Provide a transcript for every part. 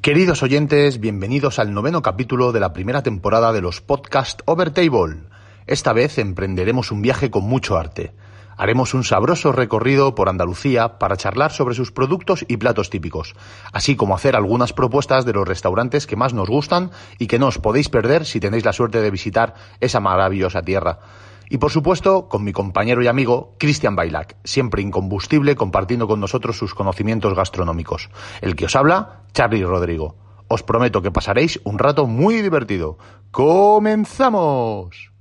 Queridos oyentes, bienvenidos al noveno capítulo de la primera temporada de los podcast Overtable. Esta vez emprenderemos un viaje con mucho arte. Haremos un sabroso recorrido por Andalucía para charlar sobre sus productos y platos típicos, así como hacer algunas propuestas de los restaurantes que más nos gustan y que no os podéis perder si tenéis la suerte de visitar esa maravillosa tierra. Y por supuesto, con mi compañero y amigo Cristian Bailac, siempre incombustible compartiendo con nosotros sus conocimientos gastronómicos. El que os habla, Charlie Rodrigo. Os prometo que pasaréis un rato muy divertido. ¡Comenzamos!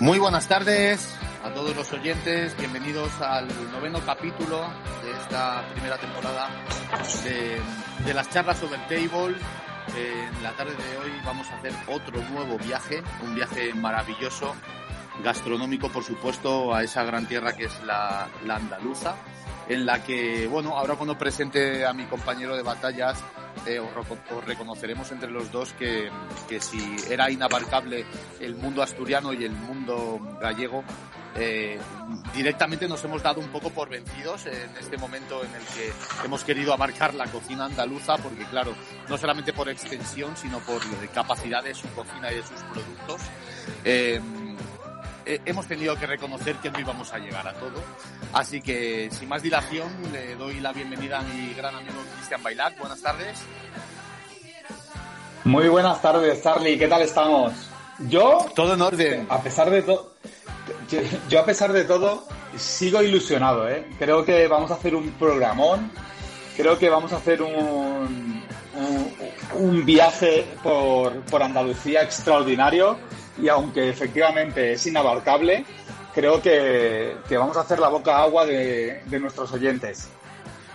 Muy buenas tardes a todos los oyentes, bienvenidos al noveno capítulo de esta primera temporada de, las charlas sobre el table. En la tarde de hoy vamos a hacer otro nuevo viaje, un viaje maravilloso, gastronómico por supuesto, a esa gran tierra que es la, la andaluza, en la que, bueno, ahora cuando presente a mi compañero de batallas, eh, os, reconoceremos entre los dos que, que, si era inabarcable el mundo asturiano y el mundo gallego, eh, directamente nos hemos dado un poco por vencidos en este momento en el que hemos querido abarcar la cocina andaluza, porque claro, no solamente por extensión, sino por capacidad de su cocina y de sus productos. Eh, eh, hemos tenido que reconocer que no íbamos a llegar a todo. Así que, sin más dilación, le doy la bienvenida a mi gran amigo Cristian Bailac. Buenas tardes. Muy buenas tardes, Charlie. ¿Qué tal estamos? Yo. Todo en orden. A pesar de todo. Yo, a pesar de todo, sigo ilusionado, ¿eh? Creo que vamos a hacer un programón. Creo que vamos a hacer un, un, viaje por, por Andalucía extraordinario y aunque efectivamente es inabarcable, creo que, vamos a hacer la boca agua de, nuestros oyentes.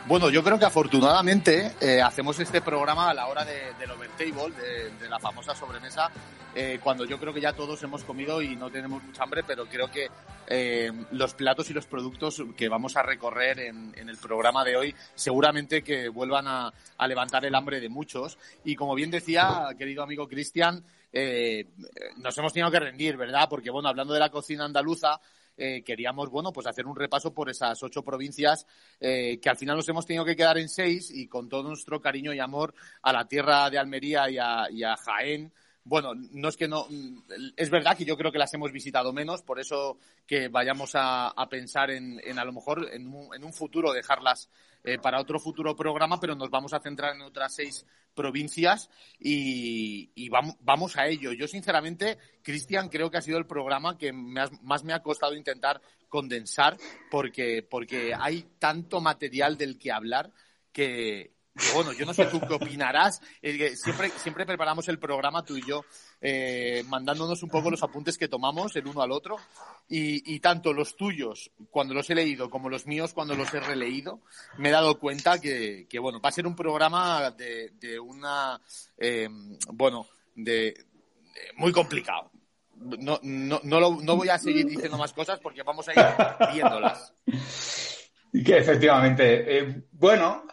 Bueno, yo creo que afortunadamente eh, hacemos este programa a la hora de, del overtable, de, la famosa sobremesa, eh, cuando yo creo que ya todos hemos comido y no tenemos mucha hambre, pero creo que eh, los platos y los productos que vamos a recorrer en, el programa de hoy seguramente que vuelvan a levantar el hambre de muchos. Y como bien decía, querido amigo Cristian, eh, nos hemos tenido que rendir, ¿verdad? Porque, bueno, hablando de la cocina andaluza, eh, queríamos, bueno, pues hacer un repaso por esas ocho provincias eh, que al final nos hemos tenido que quedar en seis y con todo nuestro cariño y amor a la tierra de Almería y a, Jaén. Bueno, no es que no, es verdad que yo creo que las hemos visitado menos, por eso que vayamos a, pensar en, a lo mejor en un futuro dejarlas eh, para otro futuro programa, pero nos vamos a centrar en otras seis provincias y, vamos, a ello. Yo, sinceramente, Cristian, creo que ha sido el programa que más me ha costado intentar condensar porque, porque hay tanto material del que hablar que, bueno, yo no sé tú qué opinarás. siempre, siempre preparamos el programa tú y yo, eh, mandándonos un poco los apuntes que tomamos el uno al otro. Y, tanto los tuyos, cuando los he leído, como los míos, cuando los he releído, me he dado cuenta que, bueno, va a ser un programa de, una, eh, bueno, de, muy complicado. No, no, no voy a seguir diciendo más cosas porque vamos a ir viéndolas. Que efectivamente. Eh, bueno,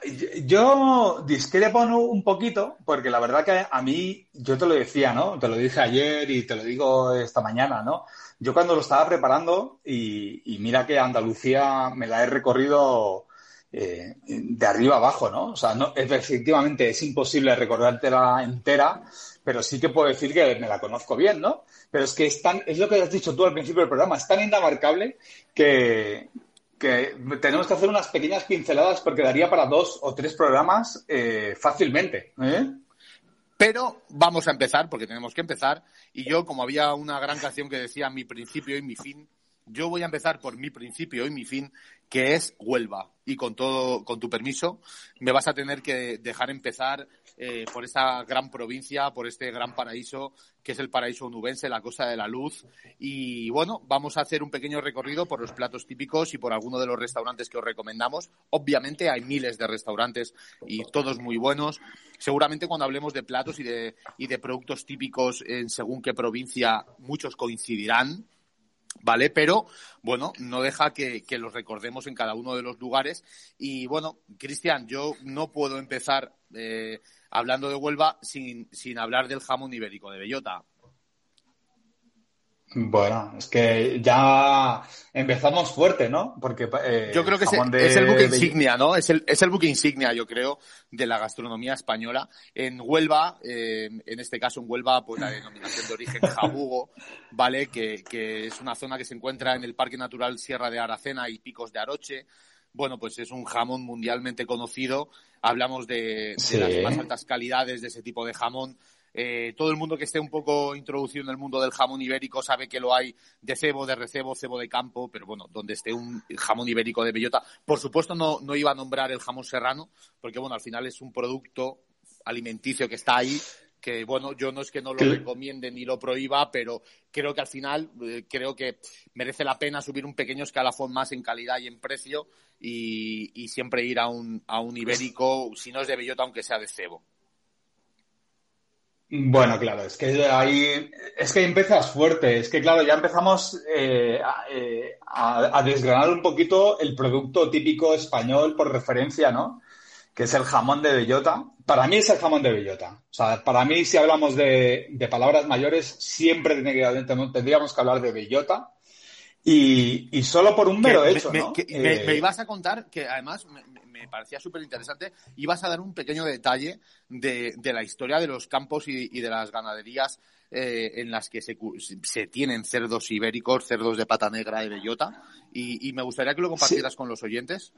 yo discrepo un poquito, porque la verdad que a mí, yo te lo decía, ¿no? Te lo dije ayer y te lo digo esta mañana, ¿no? Yo cuando lo estaba preparando, y, mira que Andalucía me la he recorrido eh, de arriba abajo, ¿no? O sea, no, efectivamente es imposible recordártela entera, pero sí que puedo decir que me la conozco bien, ¿no? Pero es que es tan, es lo que has dicho tú al principio del programa, es tan inamarcable que, que tenemos que hacer unas pequeñas pinceladas porque daría para dos o tres programas eh, fácilmente. ¿eh? Pero vamos a empezar, porque tenemos que empezar. Y yo, como había una gran canción que decía mi principio y mi fin, yo voy a empezar por mi principio y mi fin, que es Huelva. Y con todo, con tu permiso, me vas a tener que dejar empezar eh, por esta gran provincia, por este gran paraíso que es el paraíso onubense, la Costa de la Luz. Y bueno, vamos a hacer un pequeño recorrido por los platos típicos y por algunos de los restaurantes que os recomendamos. Obviamente hay miles de restaurantes y todos muy buenos. Seguramente cuando hablemos de platos y de, y de productos típicos en según qué provincia, muchos coincidirán. ¿Vale? Pero, bueno, no deja que, que, los recordemos en cada uno de los lugares. Y, bueno, Cristian, yo no puedo empezar eh, hablando de Huelva sin, sin hablar del jamón ibérico de bellota. Bueno, es que ya empezamos fuerte, ¿no? Porque eh, yo creo que es, el buque insignia, ¿no? Es el, es el buque insignia, yo creo, de la gastronomía española. En Huelva, eh, en este caso en Huelva, pues la denominación de origen jabugo, ¿vale? Que, que es una zona que se encuentra en el Parque Natural Sierra de Aracena y Picos de Aroche bueno, pues es un jamón mundialmente conocido. Hablamos de, las más altas calidades de ese tipo de jamón. Eh, todo el mundo que esté un poco introducido en el mundo del jamón ibérico sabe que lo hay de cebo, de recebo, cebo de campo, pero bueno, donde esté un jamón ibérico de bellota. Por supuesto, no, no iba a nombrar el jamón serrano, porque bueno, al final es un producto alimenticio que está ahí, que bueno, yo no es que no lo recomiende ni lo prohíba, pero creo que al final eh, creo que merece la pena subir un pequeño escalafón más en calidad y en precio y, siempre ir a un, a un ibérico, si no es de bellota, aunque sea de cebo. Bueno, claro, es que ahí es que empiezas fuerte, es que claro, ya empezamos eh, eh, a, a, desgranar un poquito el producto típico español por referencia, ¿no? Que es el jamón de bellota. Para mí es el jamón de bellota. O sea, para mí si hablamos de, de palabras mayores, siempre tendríamos que hablar de bellota y, y solo por un mero hecho, me, ¿no? me, me, ibas a contar que además me, parecía súper interesante, ibas a dar un pequeño detalle de, de la historia de los campos y, y de las ganaderías eh, en las que se, se, tienen cerdos ibéricos, cerdos de pata negra y bellota, y, y me gustaría que lo compartieras sí. con los oyentes.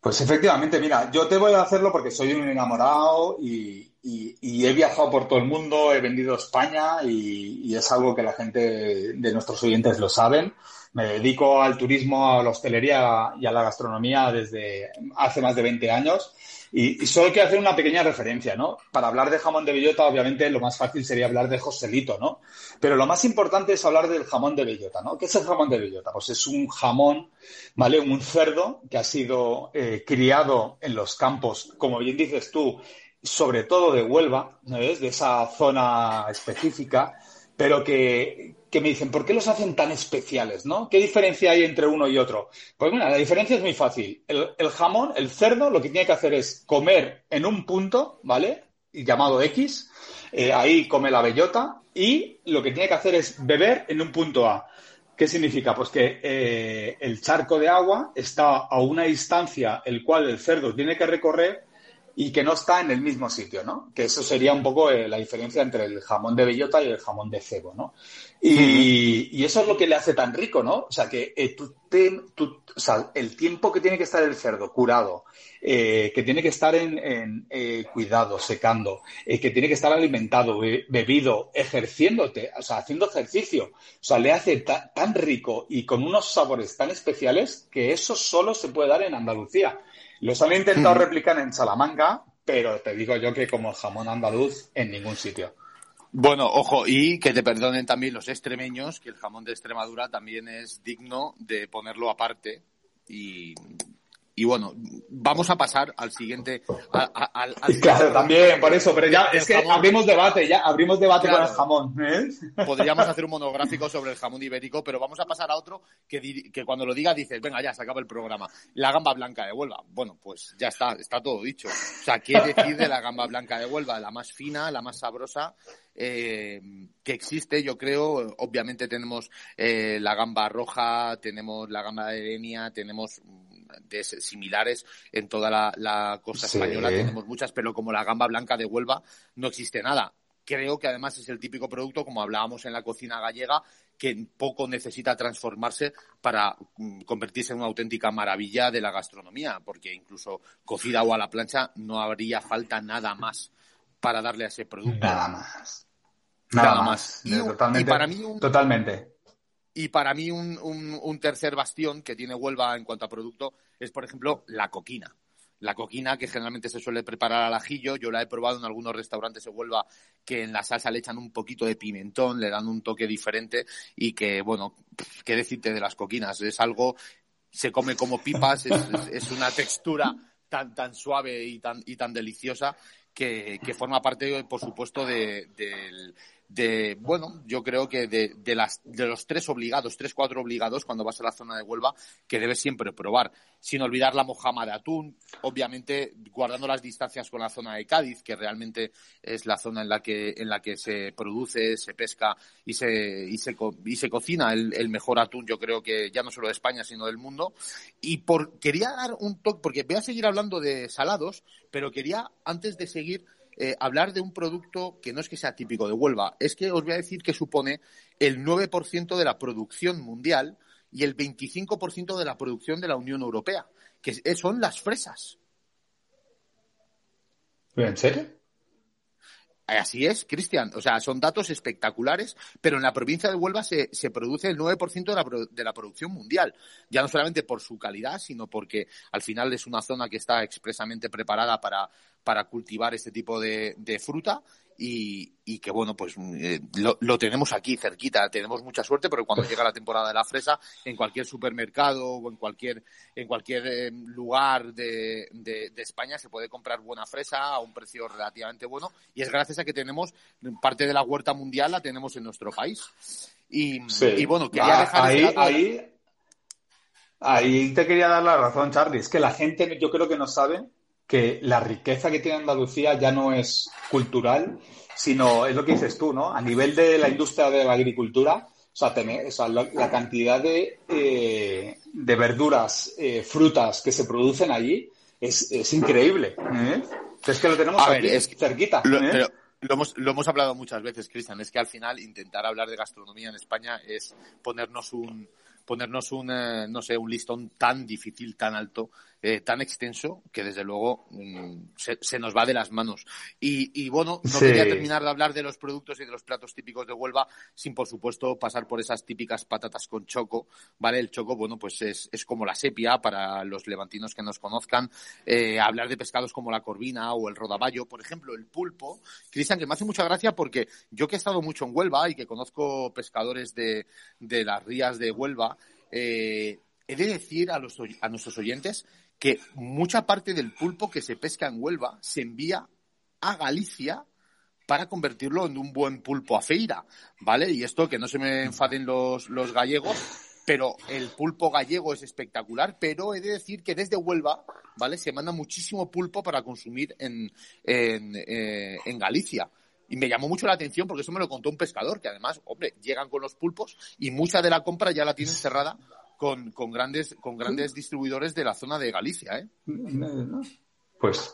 Pues efectivamente, mira, yo te voy a hacerlo porque soy un enamorado y, y, y he viajado por todo el mundo, he vendido España y, y, es algo que la gente de nuestros oyentes lo saben. Me dedico al turismo, a la hostelería y a la gastronomía desde hace más de 20 años y, solo quiero hacer una pequeña referencia, ¿no? Para hablar de jamón de bellota, obviamente lo más fácil sería hablar de Joselito, ¿no? Pero lo más importante es hablar del jamón de bellota, ¿no? ¿Qué es el jamón de bellota? Pues es un jamón, ¿vale? Un cerdo que ha sido eh, criado en los campos, como bien dices tú, sobre todo de Huelva, ¿sabes? De esa zona específica, pero que, que me dicen, ¿por qué los hacen tan especiales? ¿no? ¿Qué diferencia hay entre uno y otro? Pues mira, la diferencia es muy fácil. El, jamón, el cerdo, lo que tiene que hacer es comer en un punto, ¿vale? Llamado X, eh, ahí come la bellota, y lo que tiene que hacer es beber en un punto A. ¿Qué significa? Pues que eh, el charco de agua está a una distancia el cual el cerdo tiene que recorrer y que no está en el mismo sitio, ¿no? Que eso sería un poco eh, la diferencia entre el jamón de bellota y el jamón de cebo, ¿no? Y, uh -huh. y eso es lo que le hace tan rico, ¿no? O sea, que eh, tú te, tú, o sea, el tiempo que tiene que estar el cerdo curado, eh, que tiene que estar en, en eh, cuidado, secando, eh, que tiene que estar alimentado, be bebido, ejerciéndote, o sea, haciendo ejercicio. O sea, le hace ta tan rico y con unos sabores tan especiales que eso solo se puede dar en Andalucía. Los han intentado uh -huh. replicar en Salamanca, pero te digo yo que como jamón andaluz en ningún sitio. Bueno, ojo, y que te perdonen también los extremeños, que el jamón de Extremadura también es digno de ponerlo aparte. Y, y bueno, vamos a pasar al siguiente. al, claro, también, por eso, pero ya es que abrimos debate, ya abrimos debate con el jamón. ¿eh? Podríamos hacer un monográfico sobre el jamón ibérico, pero vamos a pasar a otro que, que cuando lo diga dices, venga, ya se acaba el programa. La gamba blanca de Huelva. Bueno, pues ya está, está todo dicho. O sea, ¿qué decir de la gamba blanca de Huelva? La más fina, la más sabrosa. Eh, que existe, yo creo. Obviamente tenemos eh, la gamba roja, tenemos la gamba de Erenia, tenemos de similares en toda la, costa española, tenemos muchas, pero como la gamba blanca de Huelva no existe nada. Creo que además es el típico producto, como hablábamos en la cocina gallega, que poco necesita transformarse para mm, convertirse en una auténtica maravilla de la gastronomía, porque incluso cocida o a la plancha no habría falta nada más para darle a ese producto. Nada más. Nada, más. Y, totalmente, para mí totalmente. Y para mí un, tercer bastión que tiene Huelva en cuanto a producto es, por ejemplo, la coquina. La coquina, que generalmente se suele preparar al ajillo, yo la he probado en algunos restaurantes de Huelva que en la salsa le echan un poquito de pimentón, le dan un toque diferente y que, bueno, qué decirte de las coquinas, es algo, se come como pipas, es, una textura tan, tan suave y tan, y tan deliciosa que, forma parte, por supuesto, de, de, bueno, yo creo que de, de, las, de los tres obligados, tres, cuatro obligados cuando vas a la zona de Huelva, que debes siempre probar. Sin olvidar la mojama de atún, obviamente guardando las distancias con la zona de Cádiz, que realmente es la zona en la que, en la que se produce, se pesca y se, y se, y se cocina el, el mejor atún, yo creo que ya no solo de España, sino del mundo. Y por, quería dar un toque, porque voy a seguir hablando de salados, pero quería, antes de seguir, eh, hablar de un producto que no es que sea típico de Huelva, es que os voy a decir que supone el 9% de la producción mundial y el 25% de la producción de la Unión Europea, que son las fresas. ¿En serio? Así es, Cristian. O sea, son datos espectaculares, pero en la provincia de Huelva se, se produce el 9% de la, de la producción mundial. Ya no solamente por su calidad, sino porque al final es una zona que está expresamente preparada para, para cultivar este tipo de, de fruta y, y, que bueno, pues eh, lo, lo, tenemos aquí cerquita, tenemos mucha suerte, pero cuando llega la temporada de la fresa, en cualquier supermercado o en cualquier, en cualquier eh, lugar de, de, de, España se puede comprar buena fresa a un precio relativamente bueno y es gracias a que tenemos parte de la huerta mundial la tenemos en nuestro país. Y, y bueno, quería ah, dejar ahí, ahí, ahí te quería dar la razón, Charlie, es que la gente yo creo que no sabe que la riqueza que tiene Andalucía ya no es cultural, sino es lo que dices tú, ¿no? A nivel de la industria de la agricultura, o sea, tener, o sea la, cantidad de, eh, de verduras, eh, frutas que se producen allí es, es increíble. ¿eh? Es que lo tenemos aquí, cerquita. Lo, ¿eh? lo, hemos, lo hemos hablado muchas veces, Cristian, es que al final intentar hablar de gastronomía en España es ponernos un, ponernos un, no sé, un listón tan difícil, tan alto, eh, tan extenso, que desde luego mm, se, se, nos va de las manos. Y, y bueno, no quería terminar de hablar de los productos y de los platos típicos de Huelva sin, por supuesto, pasar por esas típicas patatas con choco, ¿vale? El choco, bueno, pues es, es como la sepia para los levantinos que nos conozcan. Eh, hablar de pescados como la corvina o el rodaballo, por ejemplo, el pulpo. Cristian, que me hace mucha gracia porque yo que he estado mucho en Huelva y que conozco pescadores de, de las rías de Huelva, eh, he de decir a, a nuestros oyentes que mucha parte del pulpo que se pesca en Huelva se envía a Galicia para convertirlo en un buen pulpo a feira, ¿vale? Y esto que no se me enfaden los, gallegos, pero el pulpo gallego es espectacular, pero he de decir que desde Huelva, ¿vale? Se manda muchísimo pulpo para consumir en, eh, en Galicia. Y me llamó mucho la atención porque eso me lo contó un pescador, que además, hombre, llegan con los pulpos y mucha de la compra ya la tienen cerrada con, con grandes, con grandes distribuidores de la zona de Galicia, ¿eh? Pues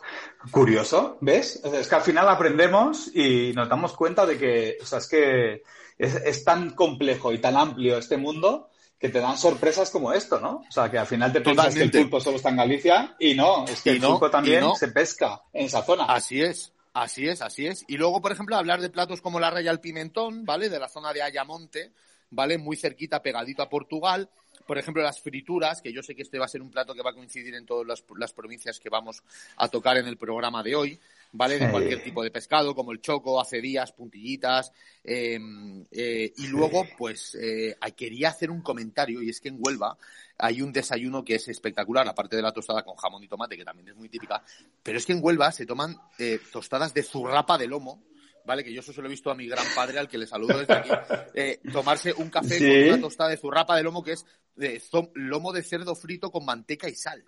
curioso, ¿ves? Es que al final aprendemos y nos damos cuenta de que, o sea, es que es, es tan complejo y tan amplio este mundo que te dan sorpresas como esto, ¿no? O sea, que al final te piensas que el pulpo solo está en Galicia y no, es que el pulpo también se pesca en esa zona. Así es. Así es, así es. Y luego, por ejemplo, hablar de platos como la raya al pimentón, ¿vale? De la zona de Ayamonte, ¿vale? Muy cerquita, pegadito a Portugal. por ejemplo, las frituras, que yo sé que este va a ser un plato que va a coincidir en todas las, provincias que vamos a tocar en el programa de hoy, ¿vale? De cualquier tipo de pescado, como el choco, acedías, puntillitas. Em, eh, y luego, pues, eh, quería hacer un comentario, y es que en Huelva hay un desayuno que es espectacular, aparte de la tostada con jamón y tomate, que también es muy típica, pero es que en Huelva se toman eh, tostadas de zurrapa de lomo, ¿vale? Que yo eso se lo he visto a mi gran padre, al que le saludo desde aquí, eh, tomarse un café con una tostada de zurrapa de lomo que es de lomo de cerdo frito con manteca y sal.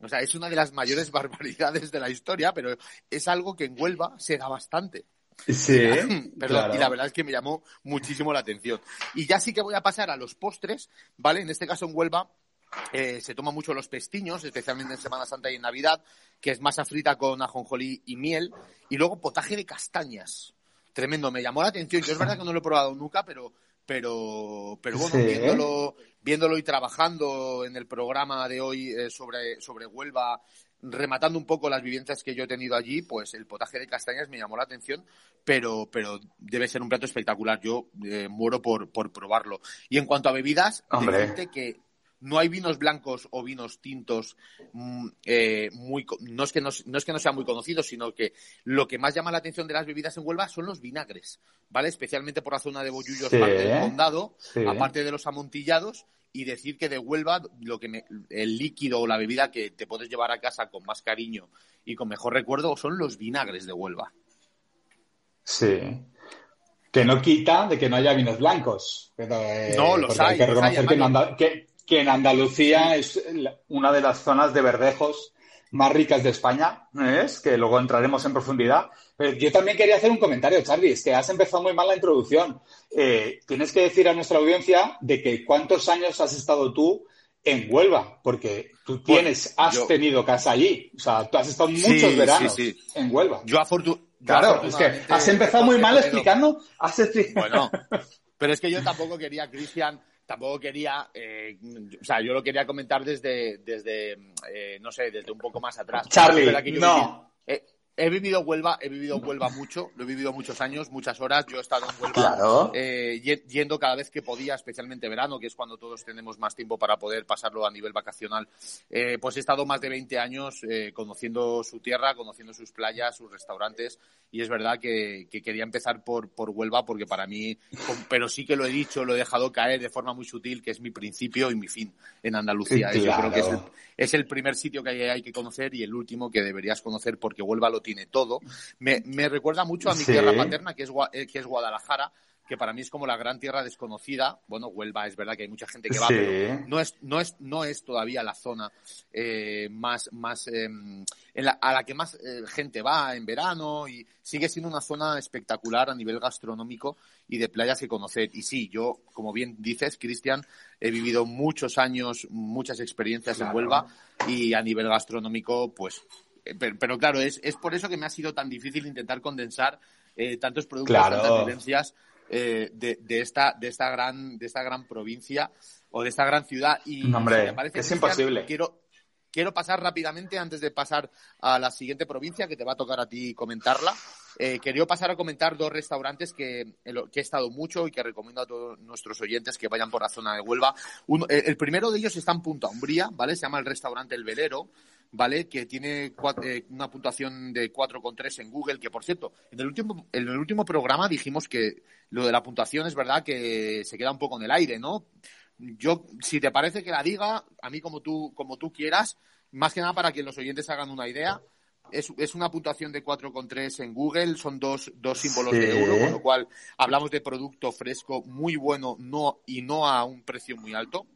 O sea, es una de las mayores barbaridades de la historia, pero es algo que en Huelva se da bastante. Sí. Perdón, y la verdad es que me llamó muchísimo la atención. Y ya sí que voy a pasar a los postres, ¿vale? En este caso en Huelva eh, se toman mucho los pestiños, especialmente en Semana Santa y en Navidad, que es masa frita con ajonjolí y miel, y luego potaje de castañas. Tremendo, me llamó la atención. Yo es verdad que no lo he probado nunca, pero, pero, pero bueno, viéndolo, viéndolo y trabajando en el programa de hoy eh, sobre, sobre Huelva, rematando un poco las vivencias que yo he tenido allí, pues el potaje de castañas me llamó la atención, pero, pero debe ser un plato espectacular. Yo eh, muero por, por probarlo. Y en cuanto a bebidas, gente que no hay vinos blancos o vinos tintos mm, eh, muy no es que no, es que no sean muy conocidos sino que lo que más llama la atención de las bebidas en Huelva son los vinagres vale especialmente por la zona de Bollullos parte del condado aparte de los amontillados y decir que de Huelva lo que el líquido o la bebida que te puedes llevar a casa con más cariño y con mejor recuerdo son los vinagres de Huelva sí que no quita de que no haya vinos blancos. Eh, no, los hay. Hay que reconocer que, que en Andalucía es una de las zonas de verdejos más ricas de España, es que luego entraremos en profundidad. Pero yo también quería hacer un comentario, Charlie, es que has empezado muy mal la introducción. Eh, tienes que decir a nuestra audiencia de que cuántos años has estado tú en Huelva, porque tú pues tienes, has tenido casa allí. O sea, tú has estado muchos veranos en Huelva. Yo, afortunadamente. Claro, es que has empezado muy mal explicando. Bueno, pero es que yo tampoco quería, Cristian, tampoco quería, eh, o sea, yo lo quería comentar desde, desde eh, no sé, desde un poco más atrás. Charlie, no. He vivido Huelva, he vivido Huelva mucho, lo he vivido muchos años, muchas horas. Yo he estado en Huelva eh, yendo cada vez que podía, especialmente verano, que es cuando todos tenemos más tiempo para poder pasarlo a nivel vacacional. Eh, pues he estado más de 20 años eh, conociendo su tierra, conociendo sus playas, sus restaurantes. Y es verdad que, quería empezar por, por Huelva porque para mí, pero sí que lo he dicho, lo he dejado caer de forma muy sutil, que es mi principio y mi fin en Andalucía. Yo creo que es el, es el primer sitio que hay, hay que conocer y el último que deberías conocer porque Huelva lo tiene todo. Me, me recuerda mucho a mi tierra paterna, que es, eh, que es Guadalajara, que para mí es como la gran tierra desconocida. Bueno, Huelva es verdad que hay mucha gente que va, pero no es, no es, no es todavía la zona eh, más, más em, a la que más eh, gente va en verano y sigue siendo una zona espectacular a nivel gastronómico y de playas que conocer. Y sí, yo, como bien dices, Cristian, he vivido muchos años, muchas experiencias en Huelva y a nivel gastronómico, pues eh, pero, claro, es, es por eso que me ha sido tan difícil intentar condensar eh, tantos productos, tantas vivencias eh, de, de, esta, de, esta gran, de esta gran provincia o de esta gran ciudad. Y me parece, es imposible. Quiero, quiero pasar rápidamente, antes de pasar a la siguiente provincia, que te va a tocar a ti comentarla. Eh, quería pasar a comentar dos restaurantes que, que, he estado mucho y que recomiendo a todos nuestros oyentes que vayan por la zona de Huelva. el primero de ellos está en Punta Umbría, ¿vale? Se llama el restaurante El Velero. ¿Vale? Que tiene eh, una puntuación de 4,3 en Google, que por cierto, en el, último, en el último programa dijimos que lo de la puntuación es verdad que se queda un poco en el aire, ¿no? Yo, si te parece que la diga, a mí como tú, como tú quieras, más que nada para que los oyentes hagan una idea, es, es una puntuación de 4,3 en Google, son dos, dos símbolos de euro, con lo cual hablamos de producto fresco muy bueno no y no a un precio muy alto,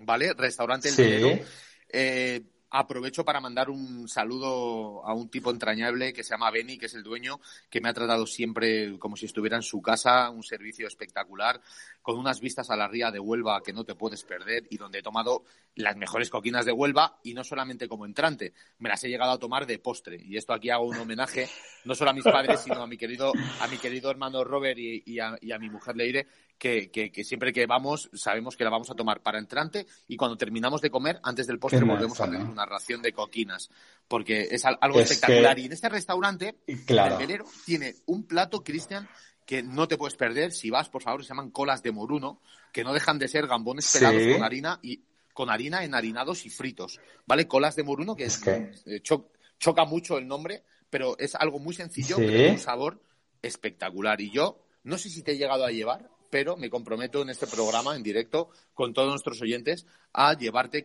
¿vale? Restaurante El sí. Eh, aprovecho para mandar un saludo a un tipo entrañable que se llama Benny, que es el dueño, que me ha tratado siempre como si estuviera en su casa, un servicio espectacular, con unas vistas a la ría de Huelva que no te puedes perder y donde he tomado las mejores coquinas de Huelva y no solamente como entrante, me las he llegado a tomar de postre. Y esto aquí hago un homenaje no solo a mis padres, sino a mi querido, a mi querido hermano Robert y, a, y a mi mujer Leire, que, que, siempre que vamos sabemos que la vamos a tomar para entrante y cuando terminamos de comer, antes del postre, volvemos a tener una ración de coquinas, porque es algo espectacular. Y en este restaurante, el velero tiene un plato, Cristian, que no te puedes perder. Si vas, por favor, se llaman colas de moruno, que no dejan de ser gambones pelados con harina y con harina enharinados y fritos, ¿vale? Colas de moruno, que, es, eh, choca mucho el nombre, pero es algo muy sencillo, pero un sabor espectacular. Y yo no sé si te he llegado a llevar, pero me comprometo en este programa, en directo, con todos nuestros oyentes, a llevarte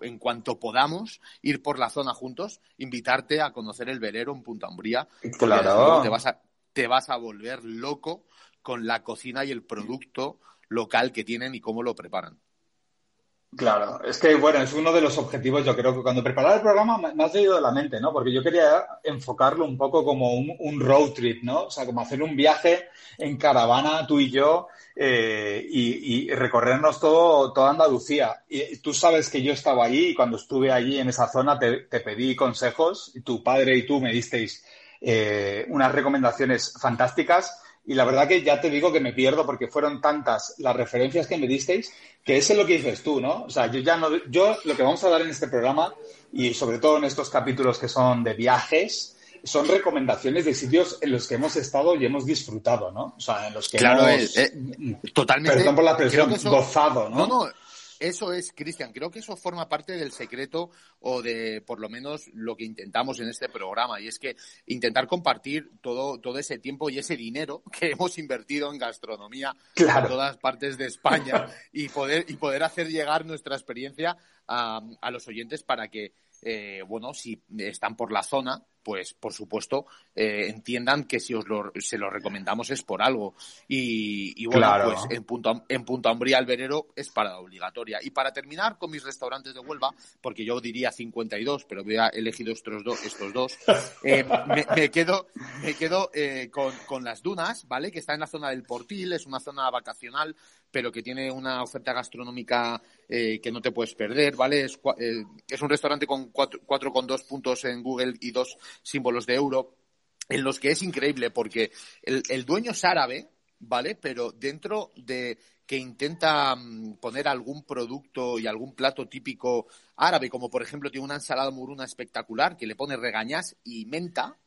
en cuanto podamos ir por la zona juntos, invitarte a conocer el velero en Punta Umbría. Claro. Te vas, a, te vas a volver loco con la cocina y el producto local que tienen y cómo lo preparan. Claro, es que bueno, es uno de los objetivos, yo creo que cuando preparaba el programa me, has leído de la mente, ¿no? Porque yo quería enfocarlo un poco como un, road trip, ¿no? O sea, como hacer un viaje en caravana, tú y yo, eh, y, recorrernos todo, toda Andalucía. Y tú sabes que yo estaba allí y cuando estuve allí en esa zona te, pedí consejos, y tu padre y tú me disteis eh, unas recomendaciones fantásticas y la verdad que ya te digo que me pierdo porque fueron tantas las referencias que me disteis que ese es lo que dices tú, ¿no? O sea, yo ya no, yo lo que vamos a dar en este programa y sobre todo en estos capítulos que son de viajes, son recomendaciones de sitios en los que hemos estado y hemos disfrutado, ¿no? O sea, en los que claro, hemos, eh, totalmente. Perdón por la expresión, gozado, ¿no? No, no, eso es, Cristian, creo que eso forma parte del secreto o de por lo menos lo que intentamos en este programa y es que intentar compartir todo, todo ese tiempo y ese dinero que hemos invertido en gastronomía en todas partes de España y poder, y poder hacer llegar nuestra experiencia a, a los oyentes para que eh, bueno, si están por la zona, pues por supuesto eh, entiendan que si os lo, se lo recomendamos es por algo. Y, bueno, pues en punto, en punto Ambría el verero es parada obligatoria. Y para terminar con mis restaurantes de Huelva, porque yo diría 52, pero voy a elegido estos dos, estos dos eh, me, quedo, me quedo con, con las dunas, ¿vale? Que está en la zona del Portil, es una zona vacacional pero que tiene una oferta gastronómica eh, que no te puedes perder, ¿vale? Es, eh, es un restaurante con cuatro, cuatro, con dos puntos en Google y dos símbolos de euro, en los que es increíble porque el, el dueño es árabe, ¿vale? Pero dentro de que intenta mm, poner algún producto y algún plato típico árabe, como por ejemplo tiene una ensalada muruna espectacular que le pone regañas y menta,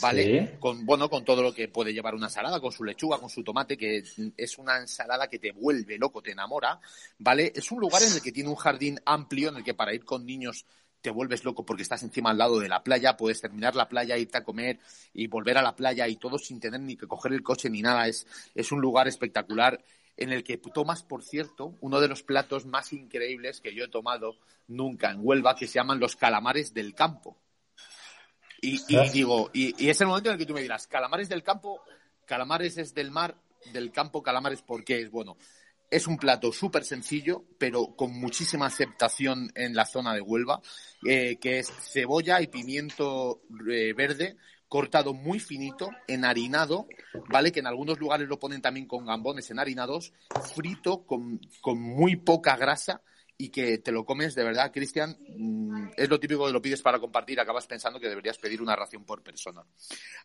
¿vale? Con, bueno, con todo lo que puede llevar una ensalada, con su lechuga, con su tomate, que es una ensalada que te vuelve loco, te enamora, ¿vale? Es un lugar en el que tiene un jardín amplio en el que para ir con niños te vuelves loco porque estás encima al lado de la playa, puedes terminar la playa, irte a comer y volver a la playa y todo sin tener ni que coger el coche ni nada. Es, es un lugar espectacular en el que tomas, por cierto, uno de los platos más increíbles que yo he tomado nunca en Huelva, que se llaman los calamares del campo. Y, digo, y, es el momento en el que tú me dirás, calamares del campo, calamares es del mar, del campo, calamares, ¿por qué es? Bueno, es un plato súper sencillo, pero con muchísima aceptación en la zona de Huelva, eh, que es cebolla y pimiento eh, verde cortado muy finito, enharinado, ¿vale? Que en algunos lugares lo ponen también con gambones enharinados, frito con, con muy poca grasa y que te lo comes de verdad, Cristian, mm, es lo típico que lo pides para compartir, acabas pensando que deberías pedir una ración por persona.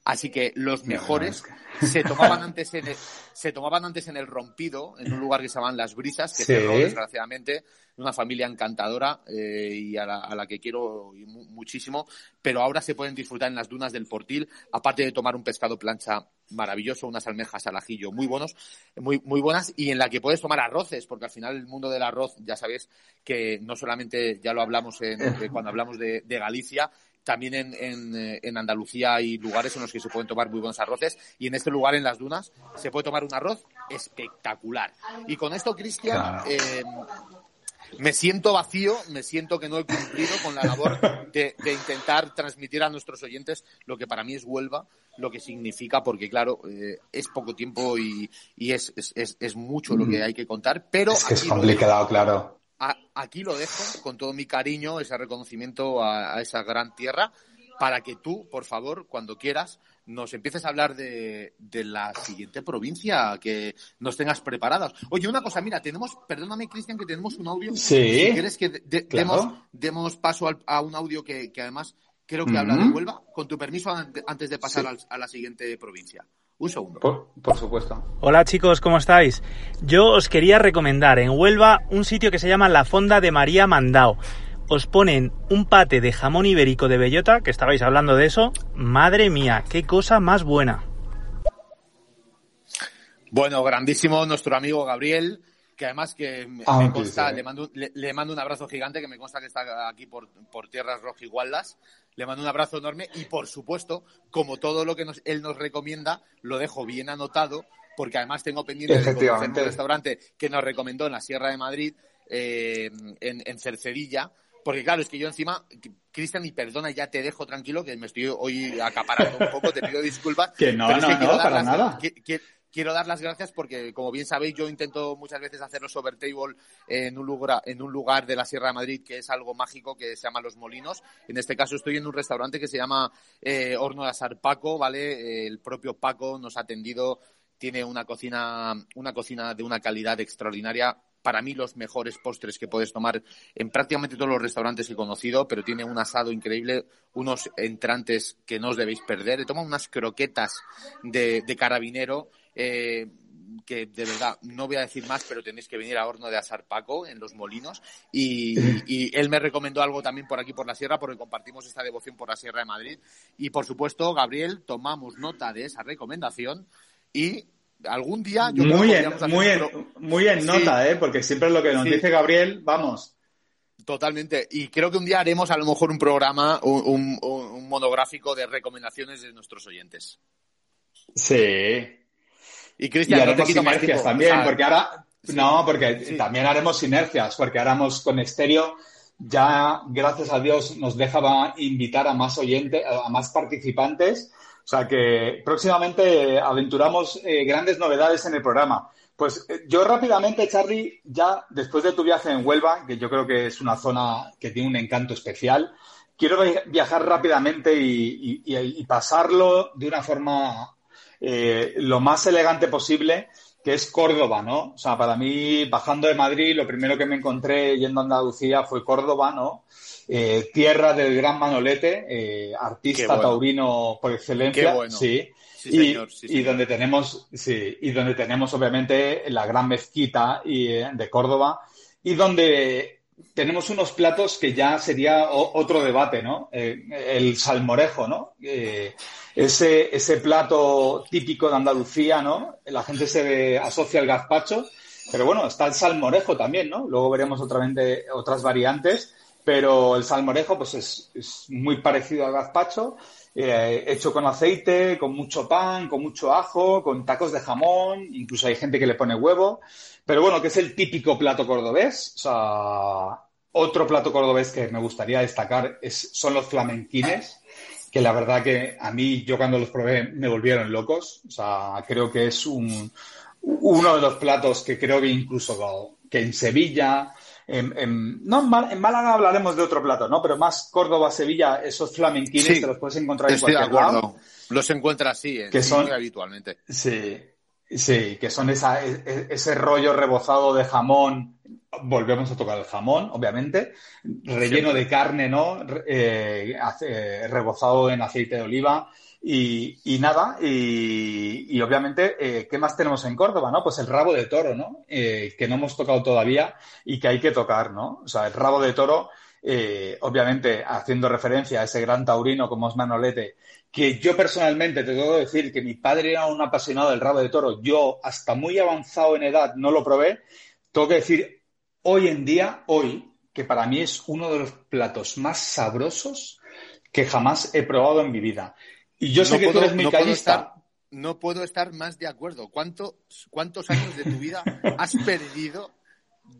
Así que los mejores se tomaban antes en el, se tomaban antes en el rompido, en un lugar que se llamaban Las Brisas, que cerró desgraciadamente, una familia encantadora eh, y a la, que quiero muchísimo, pero ahora se pueden disfrutar en las dunas del Portil, aparte de tomar un pescado plancha maravilloso, unas almejas al ajillo muy buenos, muy, muy buenas, y en la que puedes tomar arroces, porque al final el mundo del arroz, ya sabes que no solamente ya lo hablamos en, eh, cuando hablamos de, Galicia, también en, eh, en, Andalucía hay lugares en los que se pueden tomar muy buenos arroces y en este lugar, en las dunas, se puede tomar un arroz espectacular. Y con esto, Cristian, me siento vacío, me siento que no he cumplido con la labor de, intentar transmitir a nuestros oyentes lo que para mí es Huelva, lo que significa, porque claro, eh, es poco tiempo y, es, es, mucho lo que hay que contar, pero... Es que es complicado, claro. aquí lo dejo con todo mi cariño, ese reconocimiento a esa gran tierra, para que tú, por favor, cuando quieras, nos empieces a hablar de, de, la siguiente provincia, que nos tengas preparadas. Oye, una cosa, mira, tenemos, perdóname, Cristian, que tenemos un audio. Sí. Si quieres que demos, paso a un audio que, además creo que habla de Huelva, con tu permiso, antes de pasar a la siguiente provincia. Un segundo. Por, por, supuesto. Hola chicos, ¿cómo estáis? Yo os quería recomendar en Huelva un sitio que se llama La Fonda de María Mandao os ponen un pate de jamón ibérico de bellota, que estabais hablando de eso. Madre mía, qué cosa más buena. Bueno, grandísimo nuestro amigo Gabriel, que además que me, Ah, consta, sí. le, mando, le, le mando un abrazo gigante, que me consta que está aquí por, por tierras rojigualdas. Le mando un abrazo enorme y, por supuesto, como todo lo que nos, él nos recomienda, lo dejo bien anotado, porque además tengo pendiente de conocer un restaurante que nos recomendó en la Sierra de Madrid, eh, en, en Cercedilla, porque claro, es que yo encima, Cristian, y perdona, ya te dejo tranquilo, que me estoy hoy acaparando un poco, te pido disculpas. Que no, es no, quiero no, dar para las- nada. qui- qui- Quiero dar las gracias porque, como bien sabéis, yo intento muchas veces hacer los overtable en un lugar, en un lugar de la Sierra de Madrid que es algo mágico, que se llama Los Molinos. En este caso estoy en un restaurante que se llama eh, Horno de Asar Paco, ¿vale? El propio Paco nos ha atendido, tiene una cocina, una cocina de una calidad extraordinaria. Para mí los mejores postres que puedes tomar en prácticamente todos los restaurantes que he conocido, pero tiene un asado increíble, unos entrantes que no os debéis perder. He tomado unas croquetas de, de carabinero eh, que de verdad no voy a decir más, pero tenéis que venir a Horno de Asar Paco en Los Molinos. Y, y él me recomendó algo también por aquí por la Sierra, porque compartimos esta devoción por la Sierra de Madrid. Y por supuesto, Gabriel, tomamos nota de esa recomendación y algún día yo Muy en, hacer muy en, muy en Sí. nota, ¿eh? Porque siempre lo que nos Sí. dice Gabriel, vamos. Totalmente. Y creo que un día haremos a lo mejor un programa, un, un- un monográfico de recomendaciones de nuestros oyentes. Sí. Y Y Cristian, no te haremos más sinergias también, sea, porque ahora, sí. no, porque Sí. también haremos sinergias, porque haremos con Estéreo, ya gracias a Dios nos deja invitar a más oyentes, a más participantes, o sea que próximamente aventuramos eh, grandes novedades en el programa. Pues eh, yo rápidamente, Charlie, ya después de tu viaje en Huelva, que yo creo que es una zona que tiene un encanto especial, quiero vi- viajar rápidamente y- y pasarlo de una forma eh, lo más elegante posible, que es Córdoba, ¿no? O sea, para mí, bajando de Madrid, lo primero que me encontré yendo a Andalucía fue Córdoba, ¿no? Eh, tierra del gran Manolete, eh, artista bueno. taurino por excelencia, Qué bueno. sí. Sí, y, señor, sí, y señor. donde tenemos, sí, y donde tenemos obviamente la gran mezquita y, eh, de Córdoba y donde tenemos unos platos que ya sería o- otro debate, ¿no? Eh, el salmorejo, ¿no? Eh, ese, ese plato típico de Andalucía, ¿no? La gente se asocia al gazpacho, pero bueno, está el salmorejo también, ¿no? Luego veremos otra vez de- otras variantes, pero el salmorejo pues es, es muy parecido al gazpacho, eh, hecho con aceite, con mucho pan, con mucho ajo, con tacos de jamón, incluso hay gente que le pone huevo, pero bueno, que es el típico plato cordobés, o sea, otro plato cordobés que me gustaría destacar es, son los flamenquines, que la verdad que a mí, yo cuando los probé, me volvieron locos. O sea, creo que es un, uno de los platos que creo que incluso que en Sevilla, en, en- no, en, Má- en Málaga hablaremos de otro plato, ¿no? Pero más Córdoba, Sevilla, esos flamenquines Sí, te los puedes encontrar en cualquier lado. Los encuentras así, eh, Que sí, son- habitualmente. Sí, sí, que son esa, e- e- ese rollo rebozado de jamón. Volvemos a tocar el jamón, obviamente. Relleno de carne, ¿no? Eh, ace- rebozado en aceite de oliva. Y, nada, y, y obviamente, eh, ¿qué más tenemos en Córdoba, no? Pues el rabo de toro, ¿no? Eh, que no hemos tocado todavía y que hay que tocar, ¿no? O sea, el rabo de toro, eh, obviamente, haciendo referencia a ese gran taurino como es Manolete, que yo personalmente te tengo que decir que mi padre era un apasionado del rabo de toro, yo hasta muy avanzado en edad no lo probé, tengo que decir hoy en día, hoy, que para mí es uno de los platos más sabrosos que jamás he probado en mi vida. Y yo sé No que tú puedo- eres no puedo estar- no puedo estar más de acuerdo. ¿Cuántos, ¿Cuántos años de tu vida has perdido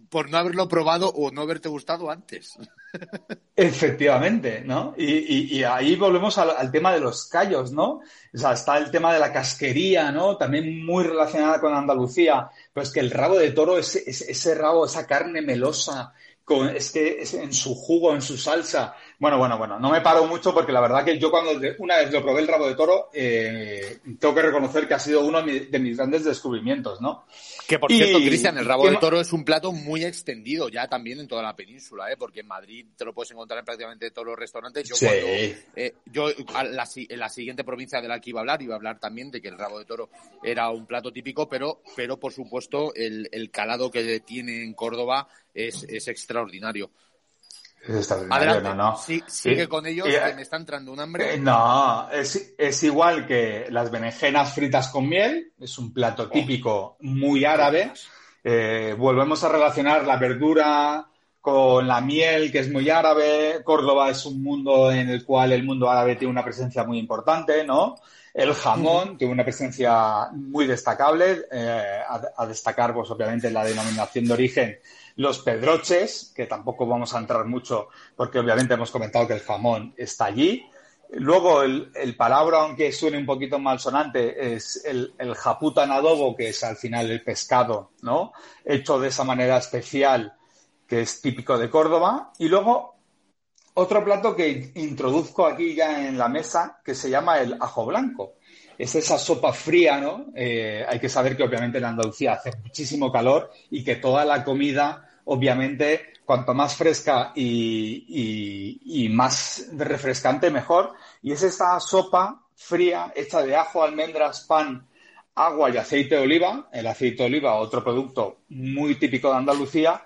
por no haberlo probado o no haberte gustado antes? Efectivamente, ¿no? Y, y- y ahí volvemos al, al tema de los callos, ¿no? O sea, está el tema de la casquería, ¿no? También muy relacionada con Andalucía. Pero es que el rabo de toro, ese, rabo, esa carne melosa, con, es que es en su jugo, en su salsa. Bueno, bueno, bueno, no me paro mucho porque la verdad que yo cuando una vez lo probé el rabo de toro, eh, tengo que reconocer que ha sido uno de mi- de mis grandes descubrimientos, ¿no? Que por Y- cierto, Cristian, el rabo ¿qué de toro es un plato muy extendido ya también en toda la península, ¿eh? porque en Madrid te lo puedes encontrar en prácticamente todos los restaurantes. Yo, Sí. cuando, eh, yo a la, si- en la siguiente provincia de la que iba a hablar, iba a hablar también de que el rabo de toro era un plato típico, pero, pero por supuesto el, el calado que tiene en Córdoba es, es extraordinario. Es extraordinario, no, no. Sí, sigue con ellos, que me está entrando un hambre. Eh, no, es, es, igual que las berenjenas fritas con miel, es un plato oh. típico muy árabe. Eh, volvemos a relacionar la verdura con la miel, que es muy árabe. Córdoba es un mundo en el cual el mundo árabe tiene una presencia muy importante, ¿no? El jamón tiene una presencia muy destacable, eh, a, destacar, pues obviamente, la denominación de origen, los pedroches, que tampoco vamos a entrar mucho porque obviamente hemos comentado que el jamón está allí. Luego, el, palabra, aunque suene un poquito malsonante, es el, el japuta adobo, que es al final el pescado, ¿no? Hecho de esa manera especial, que es típico de Córdoba. Y luego, otro plato que introduzco aquí ya en la mesa, que se llama el ajo blanco. Es esa sopa fría, ¿no? Eh, hay que saber que obviamente en Andalucía hace muchísimo calor y que toda la comida, obviamente, cuanto más fresca y, y más refrescante, mejor. Y es esa sopa fría hecha de ajo, almendras, pan, agua y aceite de oliva. El aceite de oliva, otro producto muy típico de Andalucía,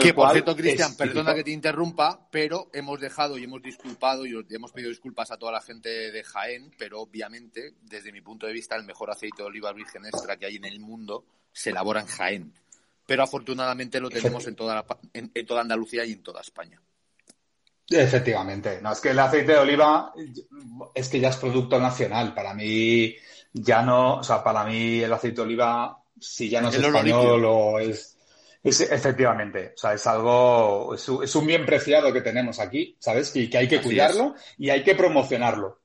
que por cierto, Cristian, perdona que te interrumpa, pero hemos dejado y hemos disculpado y hemos pedido disculpas a toda la gente de Jaén, pero obviamente, desde mi punto de vista, el mejor aceite de oliva virgen extra que hay en el mundo se elabora en Jaén. Pero afortunadamente lo tenemos en toda, en, toda Andalucía y en toda España. Efectivamente. No, es que el aceite de oliva es que ya es producto nacional. Para mí, ya no, o sea, para mí el aceite de oliva, si ya no es español o es efectivamente, o sea, es algo, es, un bien preciado que tenemos aquí, ¿sabes? Y que hay que cuidarlo y hay que promocionarlo.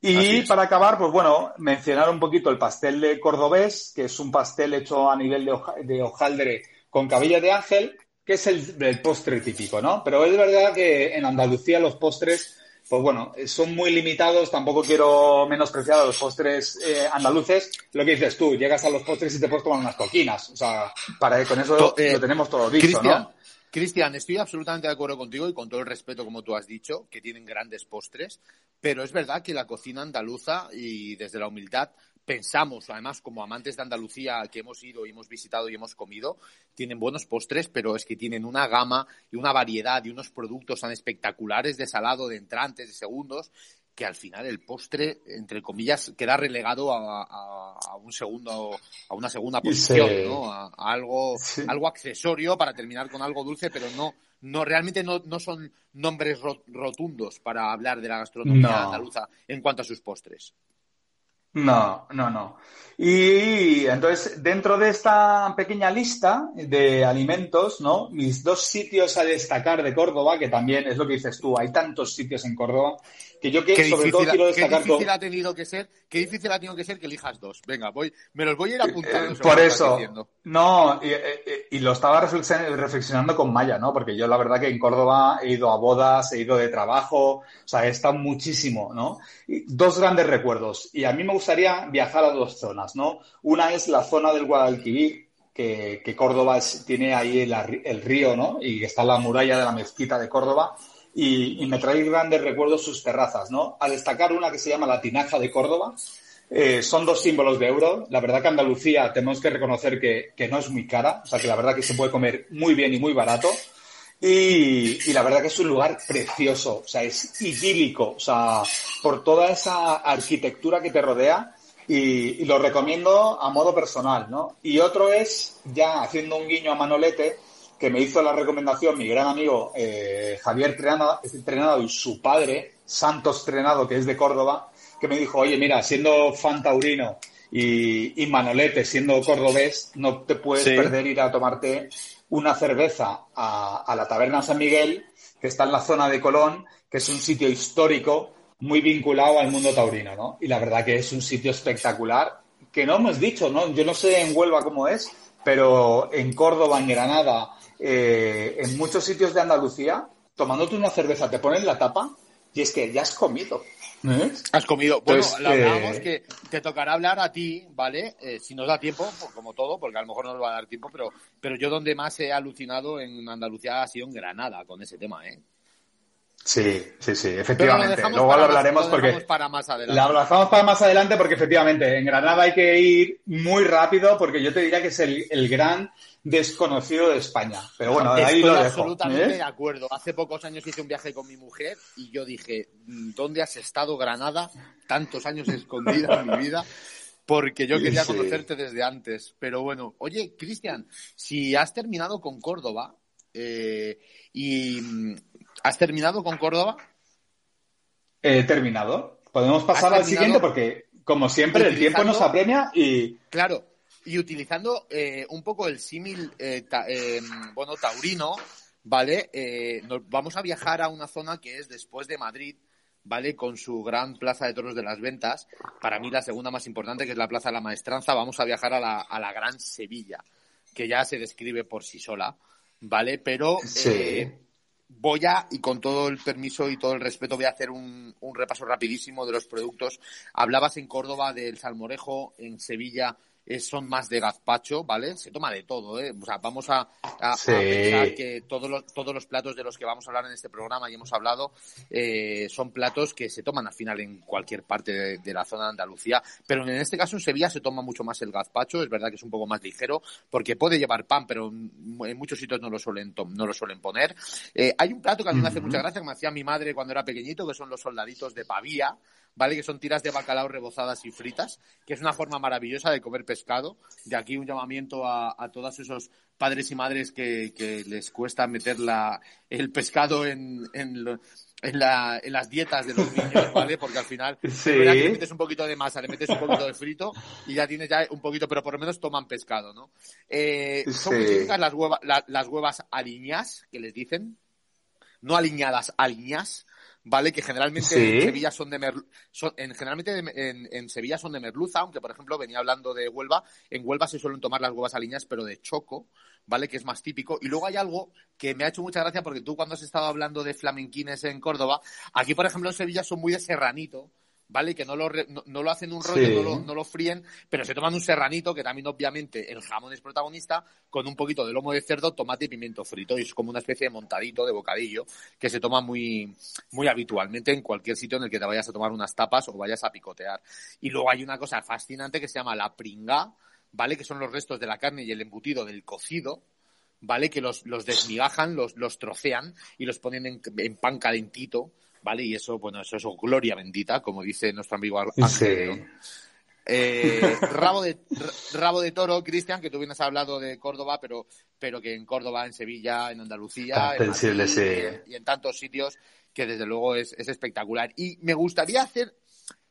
Y para acabar, pues bueno, mencionar un poquito el pastel de cordobés, que es un pastel hecho a nivel de, hojaldre con cabilla de ángel, que es el, el, postre típico, ¿no? Pero es verdad que en Andalucía los postres pues bueno, son muy limitados, tampoco quiero menospreciar a los postres eh, andaluces. Lo que dices tú, llegas a los postres y te puedes tomar unas coquinas. O sea, para, con eso eh, lo tenemos todo dicho, ¿no? Cristian, estoy absolutamente de acuerdo contigo y con todo el respeto, como tú has dicho, que tienen grandes postres, pero es verdad que la cocina andaluza y desde la humildad pensamos, además, como amantes de Andalucía que hemos ido y hemos visitado y hemos comido, tienen buenos postres, pero es que tienen una gama y una variedad y unos productos tan espectaculares de salado, de entrantes, de segundos, que al final el postre, entre comillas, queda relegado a, un segundo, a una segunda posición, ¿no? A, algo, algo accesorio para terminar con algo dulce, pero no, no realmente no, no son nombres rotundos para hablar de la gastronomía andaluza en cuanto a sus postres. No, no, no. Y entonces, dentro de esta pequeña lista de alimentos, ¿no? Mis dos sitios a destacar de Córdoba, que también es lo que dices tú, hay tantos sitios en Córdoba, que yo que sobre todo quiero destacar... Qué difícil ha tenido que ser, qué difícil ha tenido que ser que elijas dos. Venga, voy, me los voy a ir apuntando. Eh, por eso, no, y, lo estaba reflexionando con Maya, ¿no? Porque yo la verdad que en Córdoba he ido a bodas, he ido de trabajo, o sea, he estado muchísimo, ¿no? dos grandes recuerdos, y a mí me gustaría viajar a dos zonas, ¿no? Una es la zona del Guadalquivir, que, que, Córdoba tiene ahí el, el, río, ¿no? Y está la muralla de la mezquita de Córdoba, y, me trae grandes recuerdos sus terrazas, ¿no? A destacar una que se llama la Tinaja de Córdoba. Eh, son dos símbolos de euro. La verdad que Andalucía tenemos que reconocer que, que, no es muy cara, o sea que la verdad que se puede comer muy bien y muy barato. Y, y, la verdad que es un lugar precioso, o sea, es idílico, o sea, por toda esa arquitectura que te rodea y, y, lo recomiendo a modo personal, ¿no? Y otro es, ya haciendo un guiño a Manolete, que me hizo la recomendación mi gran amigo eh, Javier Trenado, y su padre, Santos Trenado, que es de Córdoba, que me dijo, oye, mira, siendo fan taurino y, Manolete siendo cordobés, no te puedes perder ir a tomarte una cerveza a, la Taberna San Miguel, que está en la zona de Colón, que es un sitio histórico muy vinculado al mundo taurino, ¿no? Y la verdad que es un sitio espectacular, que no hemos dicho, ¿no? Yo no sé en Huelva cómo es, pero en Córdoba, en Granada, eh, en muchos sitios de Andalucía, tomándote una cerveza, te ponen la tapa y es que ya has comido. ¿Eh? Has comido. Bueno, pues, hablábamos eh, que te tocará hablar a ti, ¿vale? si nos da tiempo, pues, como todo, porque a lo mejor no nos va a dar tiempo, pero, pero yo donde más he alucinado en Andalucía ha sido en Granada con ese tema, ¿eh? Sí, sí, sí, efectivamente. Luego lo hablaremos porque. Para más adelante. Lo dejamos para más adelante porque efectivamente en Granada hay que ir muy rápido porque yo te diría que es el, gran desconocido de España. Pero bueno, ahí lo dejo. absolutamente ¿eh? de acuerdo. Hace pocos años hice un viaje con mi mujer y yo dije, ¿dónde has estado, Granada? Tantos años escondida en mi vida. Porque yo quería conocerte desde antes. Pero bueno, oye, Cristian, si has terminado con Córdoba, eh, y ¿Has terminado con Córdoba? He terminado. Podemos pasar al siguiente porque, como siempre, el tiempo nos apremia y... Claro, y utilizando eh, un poco el símil, eh, eh, bueno, taurino, ¿vale? Nos vamos a viajar a una zona que es después de Madrid, ¿vale? Con su gran plaza de toros de las ventas. Para mí la segunda más importante, que es la Plaza de la Maestranza. Vamos a viajar a la, a la Gran Sevilla, que ya se describe por sí sola, ¿vale? Pero voy a, y con todo el permiso y todo el respeto, voy a hacer un, un, repaso rapidísimo de los productos. Hablabas en Córdoba del salmorejo, en Sevilla son más de gazpacho, ¿vale? Se toma de todo, ¿eh? O sea, vamos a, pensar que todos los, todos los platos de los que vamos a hablar en este programa y hemos hablado eh, son platos que se toman al final en cualquier parte de, la zona de Andalucía, pero en este caso en Sevilla se toma mucho más el gazpacho, es verdad que es un poco más ligero porque puede llevar pan, pero en muchos sitios no lo suelen, no lo suelen poner. Eh, hay un plato que a mí me hace mucha gracia, que me hacía mi madre cuando era pequeñito, que son los soldaditos de pavía, ¿vale? Que son tiras de bacalao rebozadas y fritas, que es una forma maravillosa de comer pescado. De aquí un llamamiento a, todos esos padres y madres que, les cuesta meter la, el pescado en, en, en, las dietas de los niños, ¿vale? Porque al final le metes un poquito de masa, le metes un poquito de frito y ya tienes ya un poquito, pero por lo menos toman pescado, ¿no? Eh, son muy típicas las, las huevas aliñas, que les dicen. No aliñadas, aliñas ¿vale? Que generalmente en Sevilla son de son, en, generalmente en, Sevilla son de merluza, aunque por ejemplo venía hablando de Huelva, en Huelva se suelen tomar las huevas aliñas, pero de choco, ¿vale? Que es más típico. Y luego hay algo que me ha hecho mucha gracia porque tú cuando has estado hablando de flamenquines en Córdoba, aquí por ejemplo en Sevilla son muy de serranito, ¿vale? Que no lo, no, lo hacen un rollo, no, lo, no, lo, fríen, pero se toman un serranito, que también obviamente el jamón es protagonista, con un poquito de lomo de cerdo, tomate y pimiento frito. Y es como una especie de montadito, de bocadillo, que se toma muy, muy habitualmente en cualquier sitio en el que te vayas a tomar unas tapas o vayas a picotear. Y luego hay una cosa fascinante que se llama la pringa, ¿vale? Que son los restos de la carne y el embutido del cocido, ¿vale? Que los, los desmigajan, los, los trocean y los ponen en, en pan calentito ¿vale? Y eso, bueno, eso es gloria bendita, como dice nuestro amigo Ángel. Eh, rabo, de, rabo de toro, Cristian, que tú vienes hablado de Córdoba, pero, pero que en Córdoba, en Sevilla, en Andalucía, en y, en tantos sitios, que desde luego es, es espectacular. Y me gustaría hacer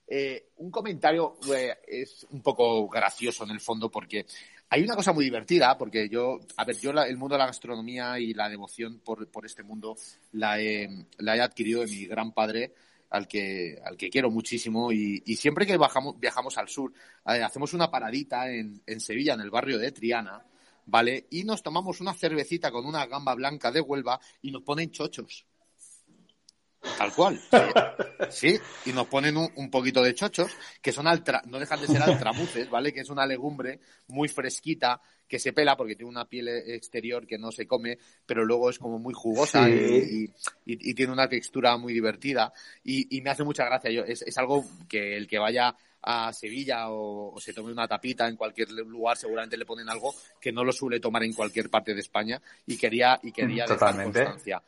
eh, un comentario, eh, es un poco gracioso en el fondo, porque hay una cosa muy divertida, porque yo, a ver, yo el mundo de la gastronomía y la devoción por, este mundo la he, la he adquirido de mi gran padre, al que, al que quiero muchísimo y, siempre que bajamos, viajamos al sur, eh, hacemos una paradita en Sevilla, en el barrio de Triana, ¿vale? Y nos tomamos una cervecita con una gamba blanca de Huelva y nos ponen chochos. Tal cual. Sí, y nos ponen un, poquito de chochos, que son altra, no dejan de ser altramuces, ¿vale? Que es una legumbre muy fresquita, que se pela porque tiene una piel exterior que no se come, pero luego es como muy jugosa y, tiene una textura muy divertida. Y, me hace mucha gracia. Yo, es, algo que el que vaya a Sevilla o, se tome una tapita en cualquier lugar seguramente le ponen algo que no lo suele tomar en cualquier parte de España y quería y quería dejar constancia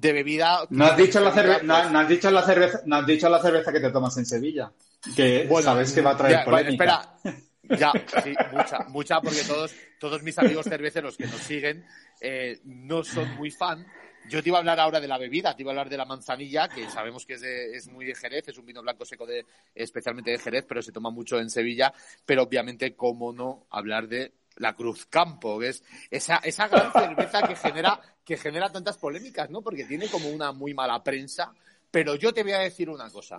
de bebida. No has dicho la cerveza, no, has dicho la cerveza, no has dicho la cerveza que te tomas en Sevilla. Que sabes que va a traer polémica. espera. Ya, sí, mucha, mucha, porque todos, todos mis amigos cerveceros que nos siguen eh, no son muy fan. Yo te iba a hablar ahora de la bebida, te iba a hablar de la manzanilla, que sabemos que es, es muy de Jerez, es un vino blanco seco de, especialmente de Jerez, pero se toma mucho en Sevilla. Pero obviamente, cómo no hablar de la Cruz Campo, que es esa, esa gran cerveza que genera, que genera tantas polémicas, ¿no? Porque tiene como una muy mala prensa. Pero yo te voy a decir una cosa.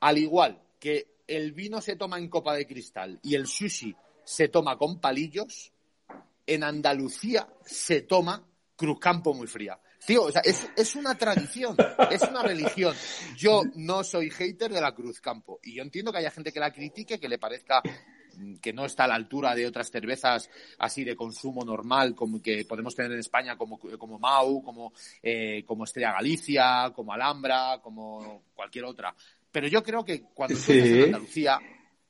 Al igual que el vino se toma en copa de cristal y el sushi se toma con palillos, en Andalucía se toma Cruz Campo muy fría. Tío, o sea, es, es, una tradición, es una religión. Yo no soy hater de la Cruz Campo y yo entiendo que haya gente que la critique, que le parezca que no está a la altura de otras cervezas así de consumo normal como que podemos tener en España como, como Mau, como, eh, como Estrella Galicia, como Alhambra, como cualquier otra. Pero yo creo que cuando estás en Andalucía,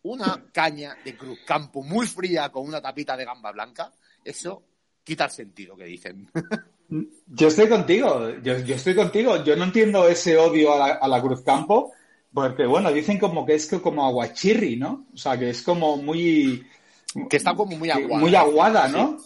una caña de Cruzcampo muy fría con una tapita de gamba blanca, eso quita el sentido que dicen. Yo estoy contigo, yo, estoy contigo. Yo no entiendo ese odio a la, a la Cruzcampo, porque bueno, dicen como que es como aguachirri, ¿no? O sea, que es como muy... Que está como muy aguada. Muy aguada, ¿no?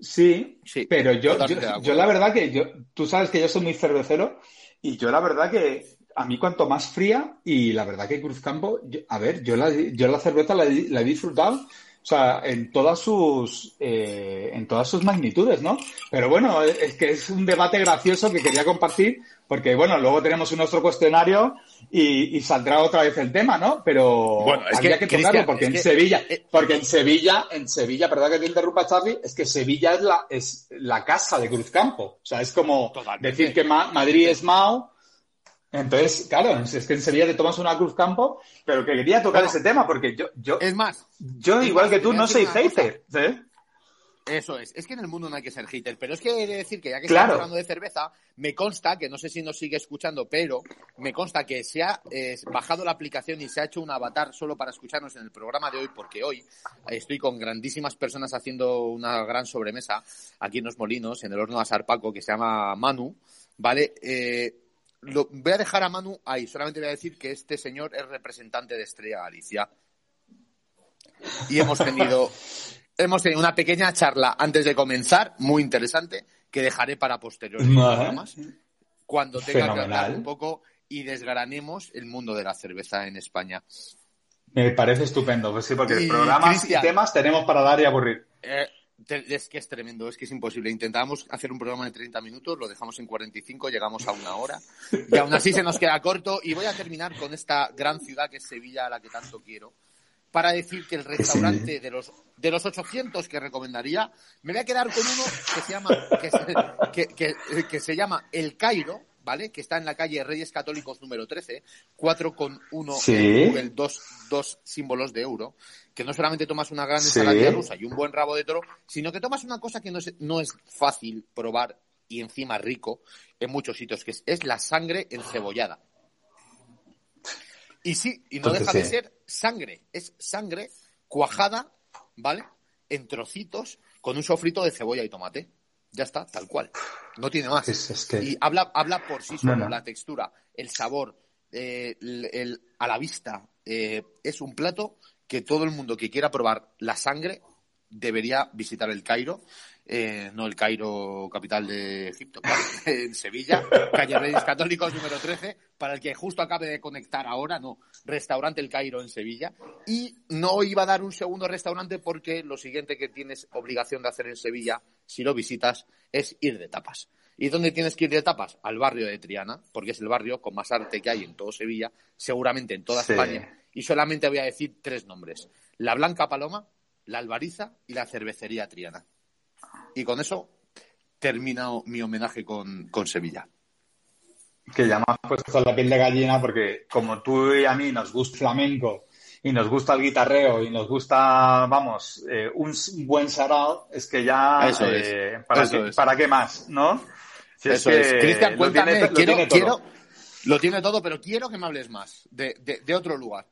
Sí, sí, pero yo, yo, la verdad que yo, tú sabes que yo soy muy cervecero y yo la verdad que a mí cuanto más fría y la verdad que Cruzcampo, a ver, yo la, yo la cerveza la, he disfrutado, o sea, en todas sus, eh, en todas sus magnitudes, ¿no? Pero bueno, es que es un debate gracioso que quería compartir porque bueno, luego tenemos nuestro cuestionario y, saldrá otra vez el tema, ¿no? Pero bueno, es había que, tocarlo porque en Sevilla, eh, porque en Sevilla, en Sevilla, perdón que te interrumpa Charlie, es que Sevilla es la, es la casa de Cruzcampo. O sea, es como decir que Madrid es Mao entonces, claro, es que en Sevilla te tomas una Cruz Campo, pero que quería tocar ese tema porque yo, yo, es más, yo igual que tú no soy hater, ¿eh? Eso es, es que en el mundo no hay que ser hater, pero es que he de decir que ya que estamos hablando de cerveza, me consta, que no sé si nos sigue escuchando, pero me consta que se ha eh, bajado la aplicación y se ha hecho un avatar solo para escucharnos en el programa de hoy, porque hoy estoy con grandísimas personas haciendo una gran sobremesa aquí en Los Molinos, en el horno de Asarpaco, que se llama Manu, ¿vale? Eh, lo, voy a dejar a Manu ahí, solamente voy a decir que este señor es representante de Estrella Galicia. Y hemos tenido, hemos tenido una pequeña charla antes de comenzar, muy interesante, que dejaré para posteriores programas, cuando tenga que hablar un poco y desgranemos el mundo de la cerveza en España. Me parece estupendo, pues sí, porque programas y temas tenemos para dar y aburrir. Eh, es que es tremendo, es que es imposible. Intentamos hacer un programa de 30 minutos, lo dejamos en 45, llegamos a una hora y aún así se nos queda corto. Y voy a terminar con esta gran ciudad que es Sevilla, a la que tanto quiero, para decir que el restaurante de los, de los 800 que recomendaría, me voy a quedar con uno que se llama, que, que se llama El Cairo, ¿vale? Que está en la calle Reyes Católicos número 13, 4 con 1 Google, dos, dos símbolos de euro, que no solamente tomas una gran ensalada rusa y un buen rabo de toro, sino que tomas una cosa que no es, no es fácil probar y encima rico en muchos sitios, que es, la sangre encebollada. Y sí, y no deja de ser sangre, es sangre cuajada, ¿vale? En trocitos con un sofrito de cebolla y tomate. Ya está, tal cual. No tiene más. Y habla, habla por sí solo, la textura, el sabor, eh, el, a la vista. Eh, es un plato que todo el mundo que quiera probar la sangre debería visitar el Cairo eh, no el Cairo, capital de Egipto, en Sevilla, calle Reyes Católicos número 13, para el que justo acabe de conectar ahora, no, restaurante El Cairo en Sevilla. Y no iba a dar un segundo restaurante porque lo siguiente que tienes obligación de hacer en Sevilla, si lo visitas, es ir de tapas. ¿Y dónde tienes que ir de tapas? Al barrio de Triana, porque es el barrio con más arte que hay en todo Sevilla, seguramente en toda España. Y solamente voy a decir tres nombres. La Blanca Paloma, la Albariza y la Cervecería Triana. Y con eso termino mi homenaje con, Sevilla. Que ya me has puesto la piel de gallina porque como tú y a mí nos gusta flamenco y nos gusta el guitarreo y nos gusta, vamos, eh, un buen sarao, es que ya... Eso eh, ¿para, qué, ¿Para qué más, no? eso es. Cristian, cuéntame, lo tiene, quiero, quiero, lo tiene todo, pero quiero que me hables más de, de otro lugar.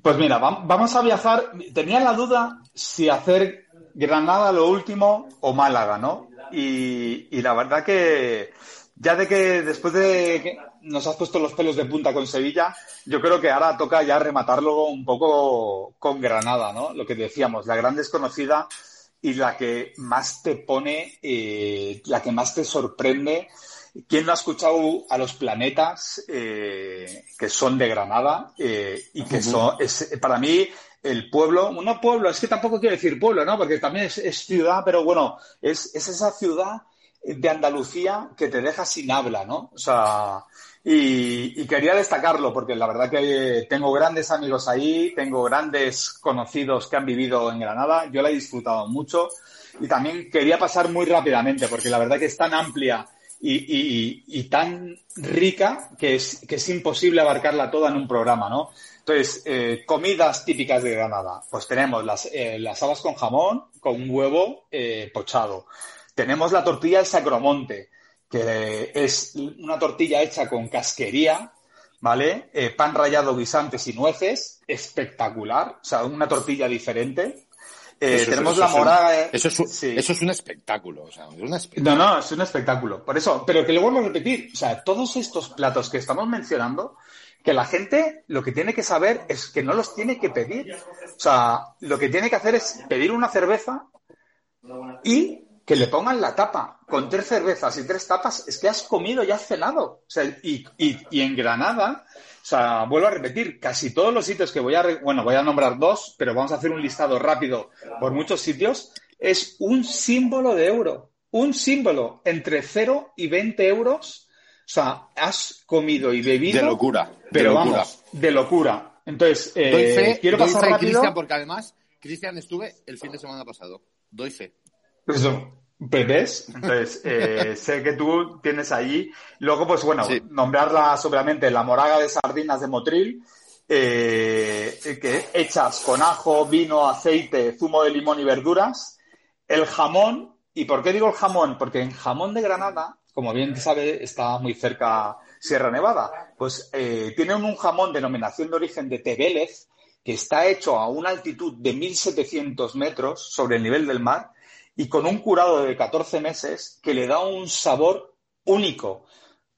Pues mira, vamos a viajar. Tenía la duda si hacer Granada lo último o Málaga, ¿no? Y, la verdad que ya de que después de que nos has puesto los pelos de punta con Sevilla, yo creo que ahora toca ya rematarlo un poco con Granada, ¿no? Lo que decíamos, la gran desconocida y la que más te pone, eh, la que más te sorprende. ¿Quién no ha escuchado a los planetas eh, que son de Granada eh, y que son, es, para mí, el pueblo, no pueblo, es que tampoco quiero decir pueblo, ¿no? Porque también es, ciudad, pero bueno, es, esa ciudad de Andalucía que te deja sin habla, ¿no? O sea, y, quería destacarlo porque la verdad que tengo grandes amigos ahí, tengo grandes conocidos que han vivido en Granada, yo la he disfrutado mucho y también quería pasar muy rápidamente porque la verdad que es tan amplia y, y, tan rica que es, que es imposible abarcarla toda en un programa, ¿no? Entonces, eh, comidas típicas de Granada. Pues tenemos las, eh, las habas con jamón, con un huevo eh, pochado. Tenemos la tortilla del Sacromonte, que es una tortilla hecha con casquería, ¿vale? Eh, pan rallado, guisantes y nueces, espectacular, o sea, una tortilla diferente. Eh, Eso tenemos eso la morada. eh, Eso es, un- sí. eso es un espectáculo. O sea, es un espectáculo. No, no, es un espectáculo. Por eso, pero que lo vuelvo a repetir, o sea, todos estos platos que estamos mencionando, que la gente lo que tiene que saber es que no los tiene que pedir. O sea, lo que tiene que hacer es pedir una cerveza y que le pongan la tapa. Con tres cervezas y tres tapas es que has comido y has cenado. O sea, y, y, en Granada, o sea, vuelvo a repetir, casi todos los sitios que voy a, bueno, voy a nombrar dos, pero vamos a hacer un listado rápido por muchos sitios, es un símbolo de euro. Un símbolo entre 0 y 20 euros. O sea, has comido y bebido. De locura. de Pero locura. vamos, de locura. Entonces, eh, Doy fe, quiero doy pasar fe, rápido. Cristian, porque además, Cristian, estuve el fin de semana pasado. Doy fe. Eso, pues, ¿ves? Entonces, eh, sé que tú tienes allí. Luego, pues bueno, Sí. nombrarla sobremente la moraga de sardinas de Motril, eh, que hechas con ajo, vino, aceite, zumo de limón y verduras. El jamón. ¿Y por qué digo el jamón? Porque en jamón de Granada, como bien sabe, está muy cerca Sierra Nevada. Pues eh, tienen un jamón denominación de origen de Tebélez, que está hecho a una altitud de 1.700 metros sobre el nivel del mar y con un curado de 14 meses que le da un sabor único.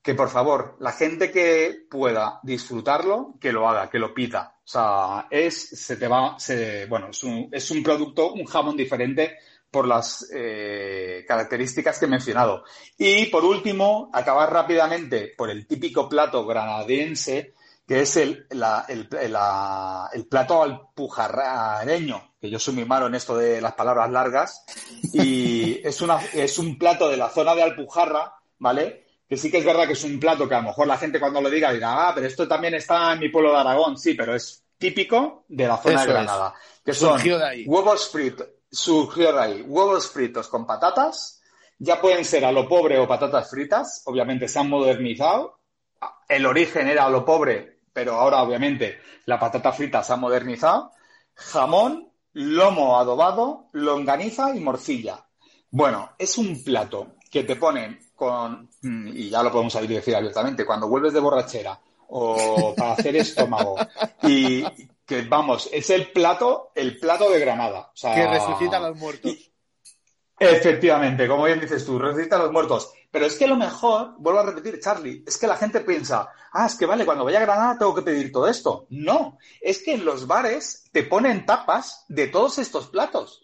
Que por favor, la gente que pueda disfrutarlo, que lo haga, que lo pida. O sea, es, se te va, se, bueno, es un, es un producto, un jamón diferente por las eh, características que he mencionado. Y por último, acabar rápidamente por el típico plato granadiense, que es el, la- el, la- el plato alpujarreño, que yo soy muy malo en esto de las palabras largas, y es, una, es un plato de la zona de Alpujarra, ¿vale? Que sí que es verdad que es un plato que a lo mejor la gente cuando lo diga dirá, ah, pero esto también está en mi pueblo de Aragón, sí, pero es típico de la zona Eso de es. Granada, que son de ahí. huevos fritos, surgió de ahí, huevos fritos con patatas, ya pueden ser a lo pobre o patatas fritas, obviamente se han modernizado, el origen era a lo pobre, pero ahora obviamente la patata frita se ha modernizado, jamón, lomo adobado, longaniza y morcilla. Bueno, es un plato que te ponen con, y ya lo podemos decir abiertamente, cuando vuelves de borrachera o para hacer estómago y que vamos, es el plato, el plato de Granada. O sea, Que resucita a los muertos. y- Efectivamente, como bien dices tú, resucita a los muertos. Pero es que lo mejor, vuelvo a repetir, Charlie, es que la gente piensa, ah, es que vale, cuando vaya a Granada tengo que pedir todo esto. No, es que en los bares te ponen tapas de todos estos platos.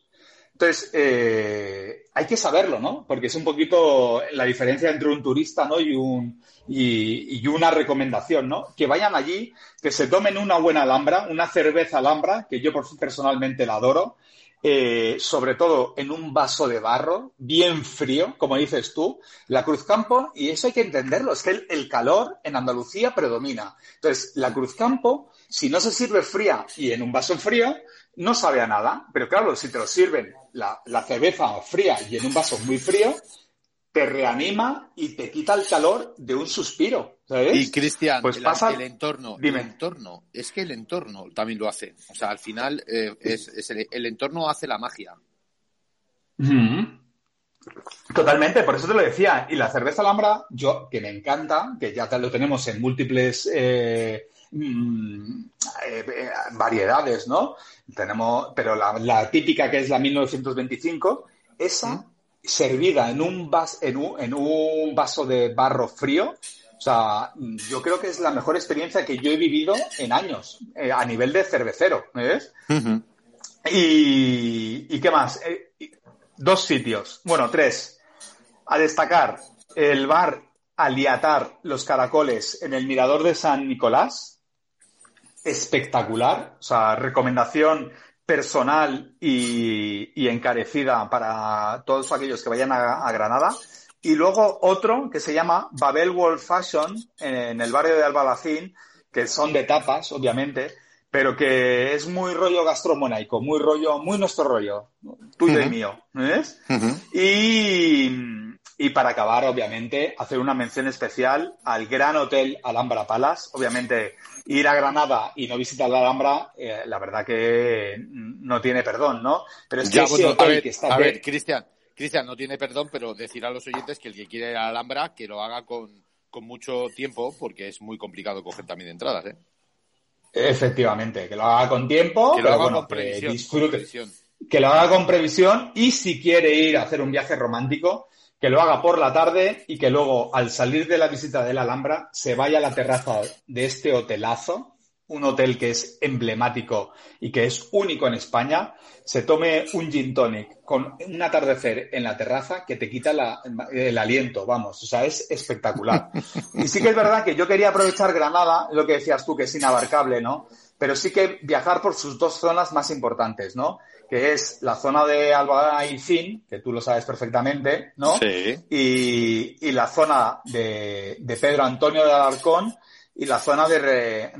Entonces, eh, hay que saberlo, ¿no? Porque es un poquito la diferencia entre un turista, ¿no? Y, un, y, una recomendación, ¿no? Que vayan allí, que se tomen una buena alhambra, una cerveza alhambra, que yo personalmente la adoro, eh, sobre todo en un vaso de barro, bien frío, como dices tú, la Cruz Campo, y eso hay que entenderlo, es que el, el calor en Andalucía predomina. Entonces, la Cruz Campo, si no se sirve fría y en un vaso frío, no sabe a nada. Pero claro, si te lo sirven la, la cerveza fría y en un vaso muy frío, te reanima y te quita el calor de un suspiro. ¿sabes? Y Cristian, Pues el, pasa- el entorno, Dime. el entorno, es que el entorno también lo hace. O sea, al final eh, es, es el, el entorno hace la magia. Totalmente, por eso te lo decía. Y la cerveza Alhambra, yo, que me encanta, que ya lo tenemos en múltiples eh, mm, eh, eh, variedades, ¿no? Tenemos, pero la, la típica que es la 1925, esa servida en un, vas, en, un, en un vaso de barro frío, o sea, yo creo que es la mejor experiencia que yo he vivido en años, eh, a nivel de cervecero, ¿ves? Y, ¿y qué más? Eh, dos sitios, bueno, tres. A destacar, el bar Aliatar Los Caracoles en el Mirador de San Nicolás. Espectacular. O sea, recomendación personal y, y encarecida para todos aquellos que vayan a, a Granada. Y luego otro que se llama Babel World Fashion en el barrio de Albalacín, que son de tapas, obviamente, pero que es muy rollo gastromonaico, muy rollo, muy nuestro rollo, tuyo y mío, ¿ves? Y, Y para acabar, obviamente, hacer una mención especial al Gran Hotel Alhambra Palace. Obviamente, ir a Granada y no visitar la Alhambra, eh, la verdad que no tiene perdón, ¿no? Pero es que ese hotel que está... A ver, Cristian, Cristian, no tiene perdón, pero decir a los oyentes que el que quiere ir a la Alhambra, que lo haga con, con mucho tiempo, porque es muy complicado coger también entradas, ¿eh? Efectivamente, que lo haga con tiempo, que lo haga con previsión, disfrute, que lo haga con previsión y si quiere ir a hacer un viaje romántico, que lo haga por la tarde y que luego al salir de la visita de la Alhambra se vaya a la terraza de este hotelazo un hotel que es emblemático y que es único en España, se tome un gin tonic con un atardecer en la terraza que te quita el aliento, vamos, o sea, es espectacular. Y sí que es verdad que yo quería aprovechar Granada, lo que decías tú, que es inabarcable, ¿no? Pero sí que viajar por sus dos zonas más importantes, ¿no? Que es la zona de Albaicín, que tú lo sabes perfectamente, ¿no? Sí. Y, la zona de, Pedro Antonio de Alarcón y la zona de Re,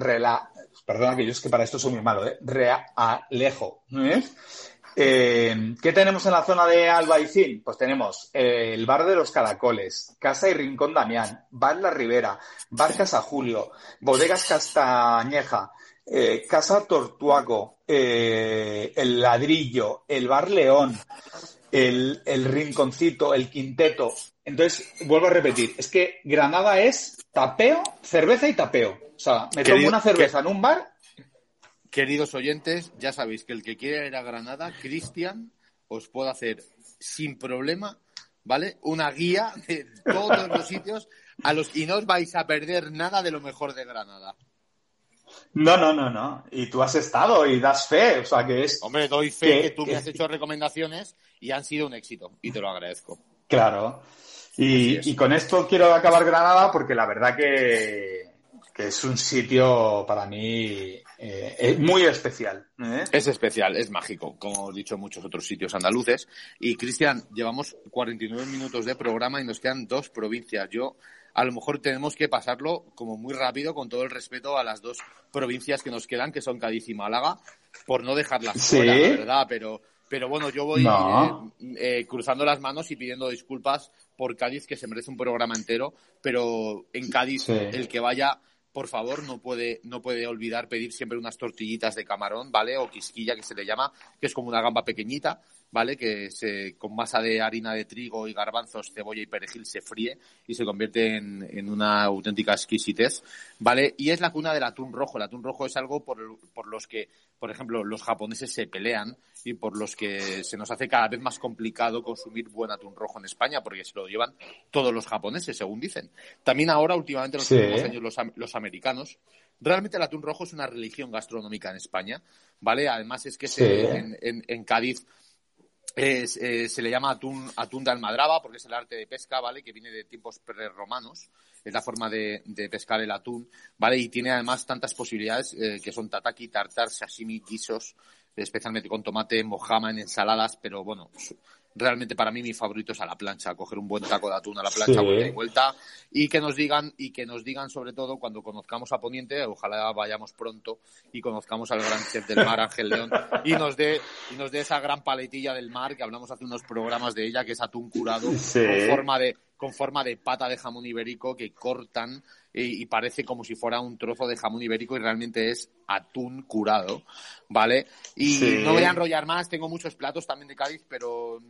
Perdona que yo es que para esto soy muy malo, ¿eh? Realejo. ¿eh? Eh, ¿Qué tenemos en la zona de Albaicín? Pues tenemos eh, el Bar de los Caracoles, Casa y Rincón Damián, Bar La Ribera, Bar Casa Julio, Bodegas Castañeja, Casa Tortuaco, El Ladrillo, el Bar León, el, el Rinconcito, el Quinteto. Entonces, vuelvo a repetir, es que Granada es tapeo, cerveza y tapeo. O sea, me tomo una cerveza en un bar. Queridos oyentes, ya sabéis que el que quiera ir a Granada, Cristian, os puede hacer sin problema, ¿vale? Una guía de todos los sitios a los y no os vais a perder nada de lo mejor de Granada. No, no, no, no. Y tú has estado y das fe, o sea que es. Hombre, doy fe que, tú me has hecho recomendaciones y han sido un éxito y te lo agradezco. Claro. Y, y con esto quiero acabar Granada porque la verdad que es un sitio para mí eh, muy especial. ¿eh? Es especial, es mágico, como he dicho en muchos otros sitios andaluces. Y Cristian, llevamos 49 minutos de programa y nos quedan dos provincias. Yo, a lo mejor tenemos que pasarlo como muy rápido, con todo el respeto a las dos provincias que nos quedan, que son Cádiz y Málaga, por no dejarlas fuera, la verdad, pero pero bueno, yo voy eh, cruzando las manos y pidiendo disculpas por Cádiz, que se merece un programa entero, pero en Cádiz el que vaya por favor, no puede, no puede olvidar pedir siempre unas tortillitas de camarón, ¿vale? O quisquilla, que se le llama, que es como una gamba pequeñita, ¿vale? Que se, con masa de harina de trigo y garbanzos, cebolla y perejil se fríe y se convierte en, en una auténtica exquisitez, ¿vale? Y es la cuna del atún rojo. El atún rojo es algo por, por los que, por ejemplo, los japoneses se pelean y por los que se nos hace cada vez más complicado consumir buen atún rojo en España, porque se lo llevan todos los japoneses, según dicen. También ahora, últimamente, en los últimos años, los, los americanos Realmente el atún rojo es una religión gastronómica en España, ¿vale? Además es que en, en, en, Cádiz eh, se le llama atún, atún de almadraba porque es el arte de pesca, ¿vale? Que viene de tiempos prerromanos. Es la forma de, pescar el atún, ¿vale? Y tiene además tantas posibilidades eh, que son tataki, tartar, sashimi, guisos, especialmente con tomate, mojama en ensaladas, pero bueno, realmente para mí mi favorito es a la plancha, coger un buen taco de atún a la plancha, vuelta y vuelta, y que nos digan, y que nos digan sobre todo cuando conozcamos a Poniente, ojalá vayamos pronto y conozcamos al gran chef del mar, Ángel León, y nos dé, y nos dé esa gran paletilla del mar que hablamos hace unos programas de ella, que es atún curado, con forma de, con forma de pata de jamón ibérico que cortan y, parece como si fuera un trozo de jamón ibérico y realmente es atún curado, ¿vale? Y no voy a enrollar más, tengo muchos platos también de Cádiz, pero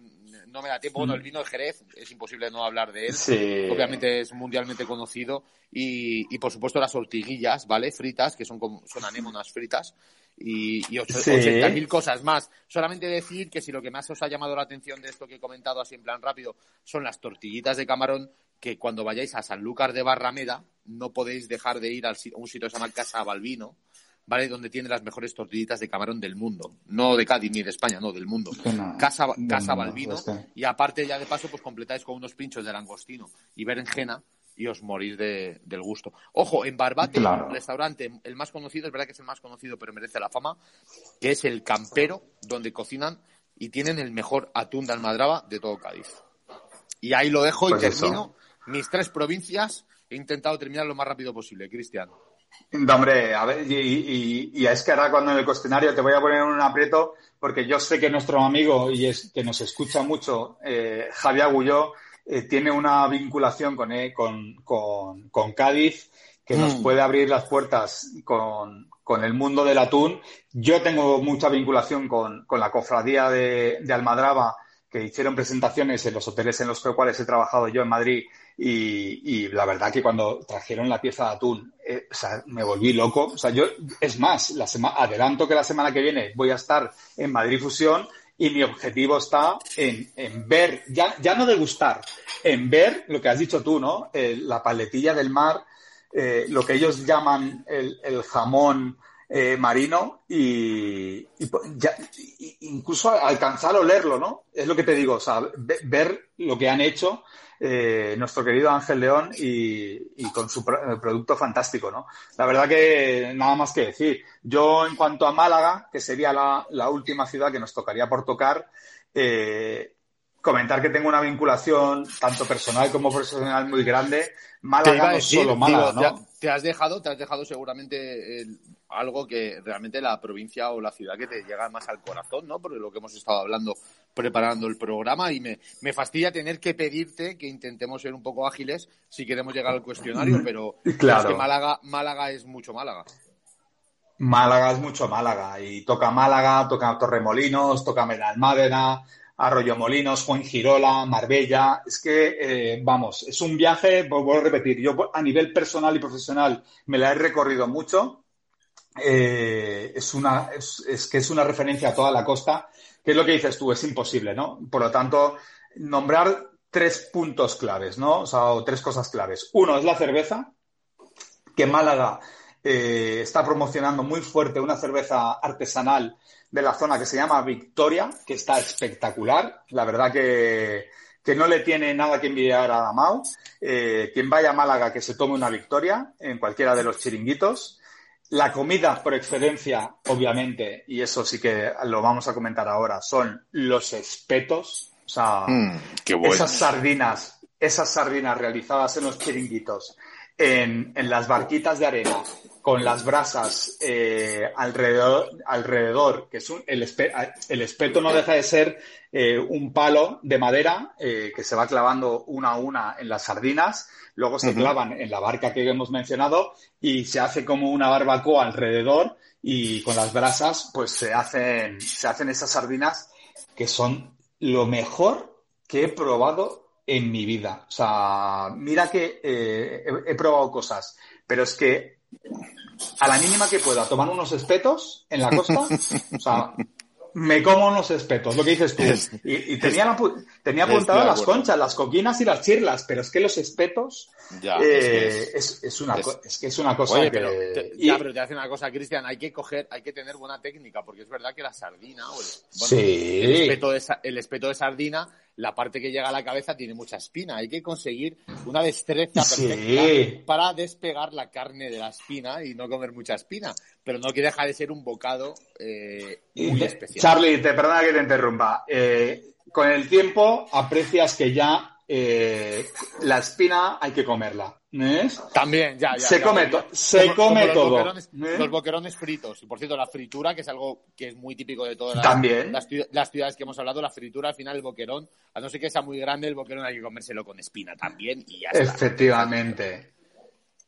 no me da tiempo. Bueno, el vino de Jerez, es imposible no hablar de él. Obviamente es mundialmente conocido. Y, por supuesto las ortiguillas, ¿vale? Fritas, que son, como, son anémonas fritas. Y, y 80.000 cosas más. Solamente decir que si lo que más os ha llamado la atención de esto que he comentado así en plan rápido son las tortillitas de camarón, que cuando vayáis a Sanlúcar de Barrameda no podéis dejar de ir a un sitio que se llama Casa Balbino, ¿vale? Donde tiene las mejores tortillitas de camarón del mundo. No de Cádiz ni de España, no, del mundo. casa, casa Balbino. Y aparte, ya de paso, pues completáis con unos pinchos de langostino y berenjena y os morís de, del gusto. Ojo, en Barbate, el restaurante, el más conocido, es verdad que es el más conocido, pero merece la fama, que es el Campero, donde cocinan y tienen el mejor atún de almadraba de todo Cádiz. Y ahí lo dejo y pues termino mis tres provincias. He intentado terminar lo más rápido posible, Cristian. No, hombre, a ver, y, es que ahora cuando en el cuestionario te voy a poner un aprieto, porque yo sé que nuestro amigo y es que nos escucha mucho, eh, Javier Agulló, eh, tiene una vinculación con, eh, con, con, Cádiz que nos mm. puede abrir las puertas con, con, el mundo del atún. Yo tengo mucha vinculación con, con la cofradía de, de, Almadraba, que hicieron presentaciones en los hoteles en los cuales he trabajado yo en Madrid. Y, y la verdad que cuando trajeron la pieza de atún, eh, o sea, me volví loco. O sea, yo, es más, la adelanto que la semana que viene voy a estar en Madrid Fusión y mi objetivo está en, en ver, ya, ya no degustar, en ver lo que has dicho tú, ¿no? la paletilla del mar, eh, lo que ellos llaman el, el jamón eh, marino y, incluso alcanzar a olerlo, ¿no? Es lo que te digo, o sea, ver lo que han hecho eh, nuestro querido Ángel León y, con su eh, producto fantástico, ¿no? La verdad que nada más que decir. Yo, en cuanto a Málaga, que sería la, última ciudad que nos tocaría por tocar, eh, comentar que tengo una vinculación tanto personal como profesional muy grande. Málaga no es solo Málaga, ¿no? Te has dejado, te has dejado seguramente algo que realmente la provincia o la ciudad que te llega más al corazón, ¿no? Porque lo que hemos estado hablando preparando el programa y me, me fastidia tener que pedirte que intentemos ser un poco ágiles si queremos llegar al cuestionario, pero claro. es que Málaga, Málaga es mucho Málaga. Málaga es mucho Málaga y toca Málaga, toca Torremolinos, toca Medalmádena, Arroyo Molinos, Girola, Marbella. Es que, eh, vamos, es un viaje, vuelvo a repetir, yo a nivel personal y profesional me la he recorrido mucho. Eh, es, una, es, que es una referencia a toda la costa. ¿Qué es lo que dices tú? Es imposible, ¿no? Por lo tanto, nombrar tres puntos claves, ¿no? O sea, tres cosas claves. Uno es la cerveza, que Málaga eh, está promocionando muy fuerte una cerveza artesanal de la zona que se llama Victoria, que está espectacular. La verdad que, que no le tiene nada que envidiar a Damao. Eh, quien vaya a Málaga que se tome una victoria en cualquiera de los chiringuitos. La comida por excelencia, obviamente, y eso sí que lo vamos a comentar ahora, son los espetos. O sea, mm, esas sardinas, esas sardinas realizadas en los chiringuitos, en, en las barquitas de arena, con las brasas eh, alrededor, alrededor, que es un, el, el, espeto no deja de ser eh, un palo de madera eh, que se va clavando una a una en las sardinas, luego se clavan en la barca que hemos mencionado y se hace como una barbacoa alrededor y con las brasas pues se hacen, se hacen esas sardinas que son lo mejor que he probado en mi vida. O sea, mira que he probado cosas, pero es que a la mínima que pueda tomar unos espetos en la costa, o sea, me como unos espetos, lo que dices tú. Y, tenía, tenía apuntado las conchas, las coquinas y las chirlas, pero es que los espetos eh, es, una, es, que es una cosa que... Pero ya, pero te hace una cosa, Cristian, hay que coger, hay que tener buena técnica, porque es verdad que la sardina o el, espeto el espeto de sardina la parte que llega a la cabeza tiene mucha espina. Hay que conseguir una destreza perfecta para despegar la carne de la espina y no comer mucha espina. Pero no que deja de ser un bocado eh, muy especial. Charlie, te perdona que te interrumpa. Eh, con el tiempo aprecias que ya eh, la espina hay que comerla. ¿ves? También, ya, ya. Se come, se come todo. Los boquerones, fritos. Y por cierto, la fritura, que es algo que es muy típico de todas las, ciudades que hemos hablado, la fritura, al final el boquerón, a no ser que sea muy grande, el boquerón hay que comérselo con espina también y ya está. Efectivamente.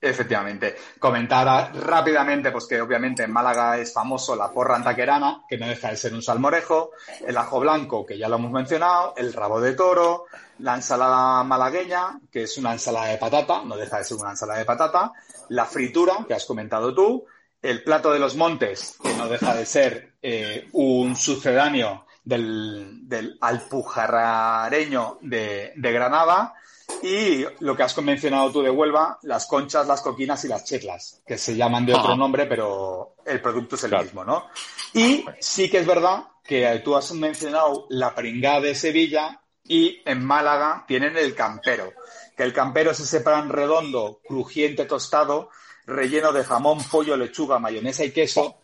Efectivamente. Comentar rápidamente, pues que obviamente en Málaga es famoso la porra antaquerana, que no deja de ser un salmorejo, el ajo blanco, que ya lo hemos mencionado, el rabo de toro, la ensalada malagueña, que es una ensalada de patata, no deja de ser una ensalada de patata, la fritura, que has comentado tú, el plato de los montes, que no deja de ser eh, un sucedáneo del, del alpujarrareño de, de Granada, y lo que has mencionado tú de Huelva, las conchas, las coquinas y las checlas, que se llaman de otro nombre, pero el producto es el mismo, ¿no? Y sí que es verdad que tú has mencionado la pringada de Sevilla y en Málaga tienen el campero, que el campero es ese pan redondo, crujiente, tostado, relleno de jamón, pollo, lechuga, mayonesa y queso,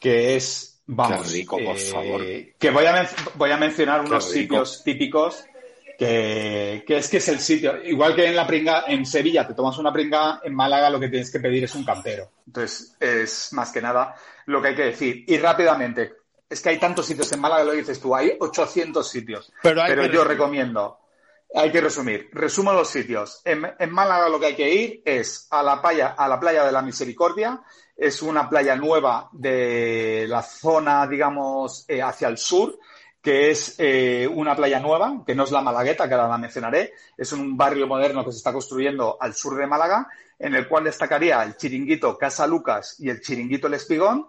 que es, vamos, rico, por favor. Eh, que voy a, voy a mencionar unos sitios típicos que, es que es el sitio. Igual que en la pringa, en Sevilla te tomas una pringa, en Málaga lo que tienes que pedir es un campero. Entonces, es más que nada lo que hay que decir. Y rápidamente, es que hay tantos sitios en Málaga, lo dices tú, hay 800 sitios. Pero, yo recomiendo hay que resumir. Resumo los sitios. En, en, Málaga lo que hay que ir es a la playa, a la playa de la Misericordia. Es una playa nueva de la zona, digamos, eh, hacia el sur, que es eh, una playa nueva, que no es la Malagueta, que ahora la mencionaré. Es un barrio moderno que se está construyendo al sur de Málaga, en el cual destacaría el chiringuito Casa Lucas y el chiringuito El Espigón.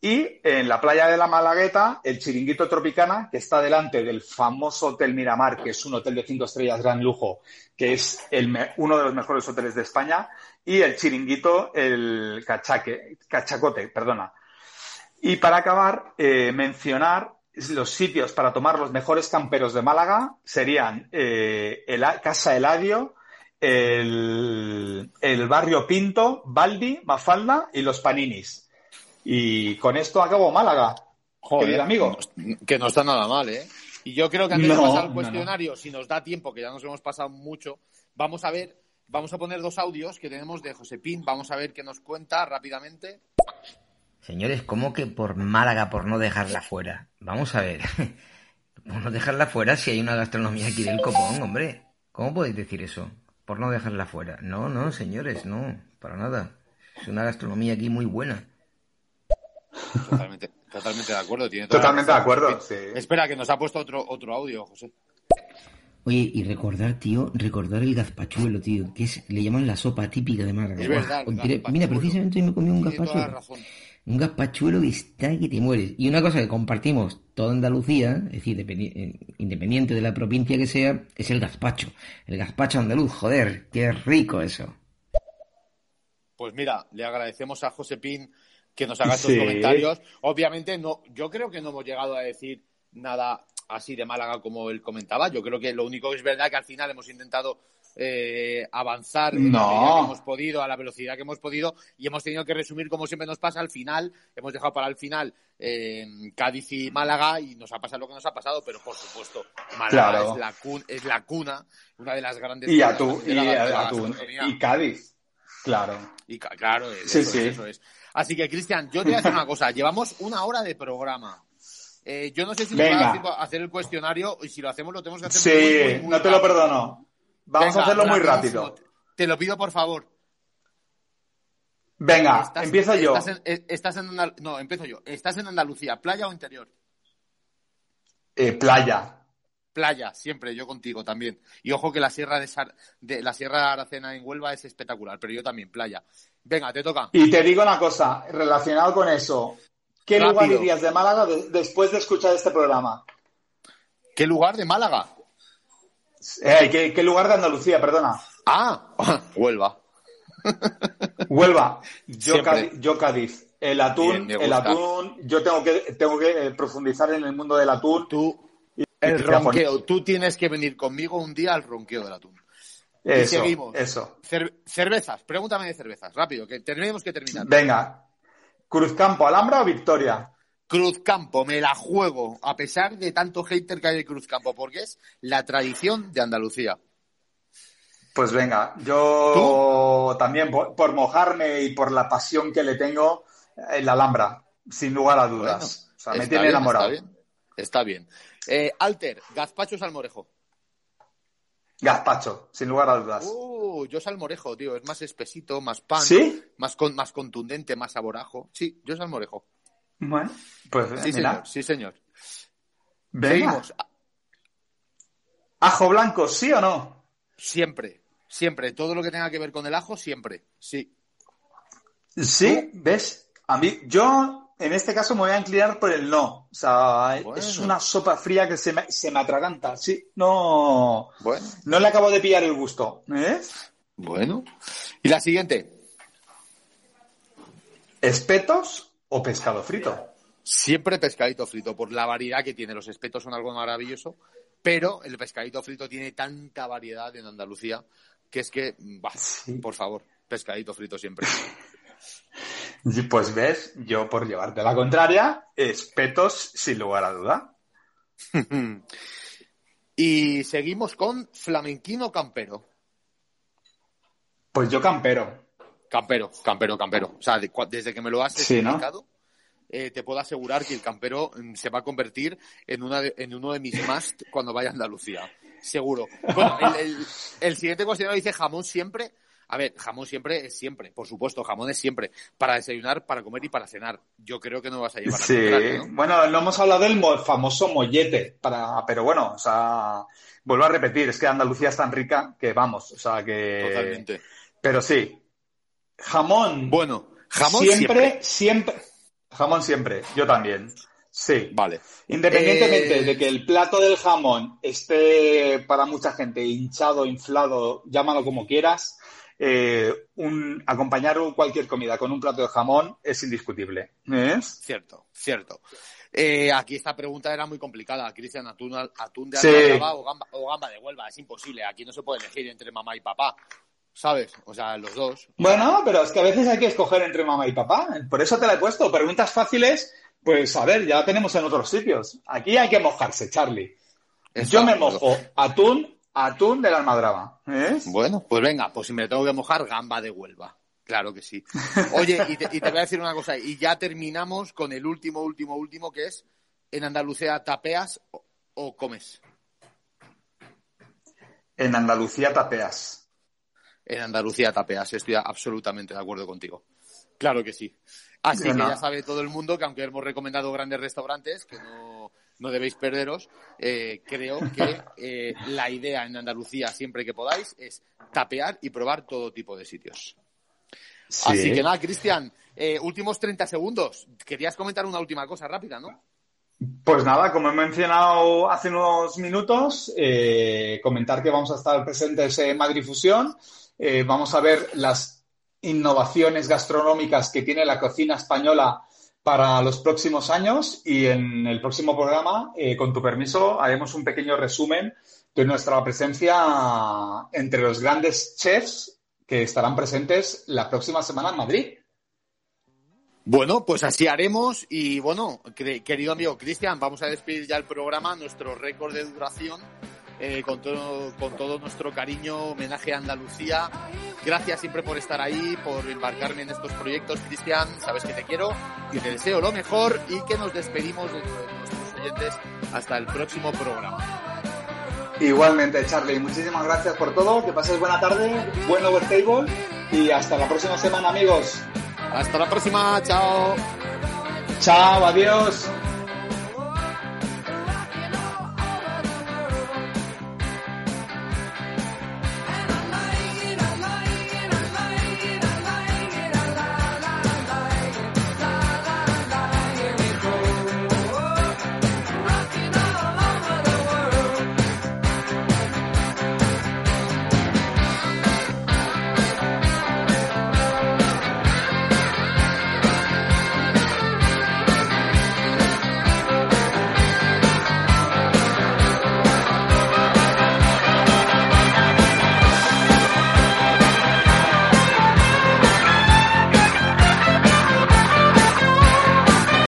Y en la playa de la Malagueta, el chiringuito Tropicana, que está delante del famoso Hotel Miramar, que es un hotel de cinco estrellas gran lujo, que es uno de los mejores hoteles de España, y el chiringuito, el cachaque, cachacote, perdona. Y para acabar, eh, mencionar los sitios para tomar los mejores camperos de Málaga serían eh, el, Casa Eladio, el, el barrio Pinto, Baldi, Mafalda y los Paninis. Y con esto acabo Málaga. Joder, amigo. Que no está nada mal, ¿eh? Y yo creo que antes de pasar al cuestionario, si nos da tiempo, que ya nos hemos pasado mucho, vamos a ver, vamos a poner dos audios que tenemos de José Pin, vamos a ver qué nos cuenta rápidamente. Señores, ¿cómo que por Málaga, por no dejarla fuera? Vamos a ver. por no dejarla fuera si hay una gastronomía aquí del copón, hombre. ¿Cómo podéis decir eso? Por no dejarla fuera. No, no, señores, no, para nada. Es una gastronomía aquí muy buena. Totalmente, totalmente de acuerdo. Tiene totalmente de acuerdo. Sí. Espera, que nos ha puesto otro, otro audio, José. Oye, y recordar, tío, recordar el gazpachuelo, tío, que es, le llaman la sopa típica de Málaga. Es verdad. Mira, precisamente hoy me comí un gazpachuelo. Un gazpachuelo que está que te mueres. Y una cosa que compartimos toda Andalucía, es decir, independiente de la provincia que sea, es el gazpacho. El gazpacho andaluz, joder, qué rico eso. Pues mira, le agradecemos a José Pin que nos haga estos comentarios. Obviamente, no, yo creo que no hemos llegado a decir nada así de Málaga como él comentaba. Yo creo que lo único que es verdad que al final hemos intentado eh, avanzar que hemos podido, a la velocidad que hemos podido, y hemos tenido que resumir, como siempre nos pasa, al final, hemos dejado para el final eh, Cádiz y Málaga, y nos ha pasado lo que nos ha pasado, pero por supuesto, Málaga es, la cuna, es la cuna, una de las grandes... Y, Atún, y, y Cádiz, claro. Y claro, eso es. Así que, Cristian, yo te voy a decir una cosa. Llevamos una hora de programa. Eh, yo no sé si nos va a hacer el cuestionario y si lo hacemos lo tenemos que hacer Sí, no te lo perdono. Vamos a hacerlo muy rápido. Te lo pido, por favor. Venga, empiezo yo. Estás en, no, empiezo yo. ¿Estás en Andalucía, playa o interior? Eh, playa. Playa, siempre, yo contigo también. Y ojo que la sierra de, la sierra de Aracena en Huelva es espectacular, pero yo también, playa. Venga, te toca. Y te digo una cosa, relacionado con eso. ¿Qué lugar irías de Málaga después de escuchar este programa? ¿Qué lugar de Málaga? Eh, ¿qué, lugar de Andalucía, perdona? Ah, Huelva. Huelva. Yo, Cádiz, yo Cádiz. El atún, el atún, yo tengo que, tengo que eh, profundizar en el mundo del atún. Tú, el ronqueo. Tú tienes que venir conmigo un día al ronqueo del atún. Eso, y seguimos. Eso. cervezas, pregúntame de cervezas, rápido, que tenemos que terminar. Venga. Cruzcampo, Alhambra o Victoria? Cruzcampo, me la juego, a pesar de tanto hater que hay de Cruzcampo, porque es la tradición de Andalucía. Pues venga, yo también por, mojarme y por la pasión que le tengo, en la Alhambra, sin lugar a dudas. o sea, me tiene enamorado. Está bien. Está bien. Eh, Alter, gazpacho salmorejo. Gazpacho, sin lugar a dudas. Uh, yo salmorejo, tío. Es más espesito, más pan. ¿Sí? Más, más contundente, más saborajo. Sí, yo salmorejo. Bueno, pues sí, señor. Sí, señor. Seguimos. ¿Ajo blanco, sí o no? Siempre, siempre. Todo lo que tenga que ver con el ajo, siempre. Sí. ¿Sí? ¿Ves? A mí, yo en este caso me voy a inclinar por el no. O sea, es una sopa fría que se me, se me atraganta. Sí, no. Bueno. No le acabo de pillar el gusto. ¿eh? Bueno. ¿Y la siguiente? ¿Espetos o pescado frito? Siempre pescadito frito, por la variedad que tiene. Los espetos son algo maravilloso, pero el pescadito frito tiene tanta variedad en Andalucía que es que, bah, por favor, pescadito frito siempre. Pues ves, yo por llevarte la contraria, espetos sin lugar a duda. y seguimos con flamenquino campero. Pues yo campero. Campero, campero, campero. O sea, desde que me lo has explicado, eh, te puedo asegurar que el campero mm, se va a convertir en, una en uno de mis must cuando vaya a Andalucía. seguro. Bueno, el, el siguiente cuestionario dice jamón siempre. A ver, jamón siempre es siempre, por supuesto, jamón es siempre. Para desayunar, para comer y para cenar. Yo creo que no vas a llevar Sí, la ¿no? bueno, no hemos hablado del mo- famoso mollete, para, pero bueno, o sea, vuelvo a repetir, es que Andalucía es tan rica que vamos, o sea que... Totalmente. Pero sí, jamón. Bueno, jamón siempre, siempre. siempre, jamón siempre, yo también. Sí. Vale. Independientemente Eh, de que el plato del jamón esté para mucha gente hinchado, inflado, llámalo como quieras, eh, un, acompañar cualquier comida con un plato de jamón es indiscutible. ¿Es? Cierto, cierto. Eh, aquí esta pregunta era muy complicada. Cristian, atún, atún de Sí. O gamba, o gamba de Huelva. Es imposible. Aquí no se puede elegir entre mamá y papá. ¿Sabes? O sea, los dos. Bueno, pero es que a veces hay que escoger entre mamá y papá. Por eso te la he puesto. Preguntas fáciles, pues a ver, ya tenemos en otros sitios. Aquí hay que mojarse, Charlie. Yo me mojo atún, atún de la almadraba. ¿eh? Bueno, pues venga, pues si me tengo que mojar, gamba de Huelva. Claro que sí. Oye, y te, y te voy a decir una cosa, y ya terminamos con el último, último, último, que es, ¿en Andalucía tapeas o, o comes? En Andalucía tapeas. En Andalucía tapeas, estoy absolutamente de acuerdo contigo. Claro que sí. Así que ya sabe todo el mundo que aunque hemos recomendado grandes restaurantes, que no, no debéis perderos, eh, creo que eh, la idea en Andalucía, siempre que podáis, es tapear y probar todo tipo de sitios. Sí. Así que nada, Cristian, eh, últimos 30 segundos. Querías comentar una última cosa rápida, ¿no? Pues nada, como he mencionado hace unos minutos, eh, comentar que vamos a estar presentes en Madrid Fusión. Eh, vamos a ver las innovaciones gastronómicas que tiene la cocina española para los próximos años y en el próximo programa, eh, con tu permiso, haremos un pequeño resumen de nuestra presencia entre los grandes chefs que estarán presentes la próxima semana en Madrid. Bueno, pues así haremos. Y bueno, querido amigo Cristian, vamos a despedir ya el programa, nuestro récord de duración, eh, con, todo, con todo nuestro cariño, homenaje a Andalucía. Gracias siempre por estar ahí, por embarcarme en estos proyectos, Cristian. Sabes que te quiero, que te deseo lo mejor y que nos despedimos de nuestros oyentes hasta el próximo programa. Igualmente, Charlie, muchísimas gracias por todo. Que pases buena tarde, buen overtable y hasta la próxima semana, amigos. Hasta la próxima, chao. Chao, adiós.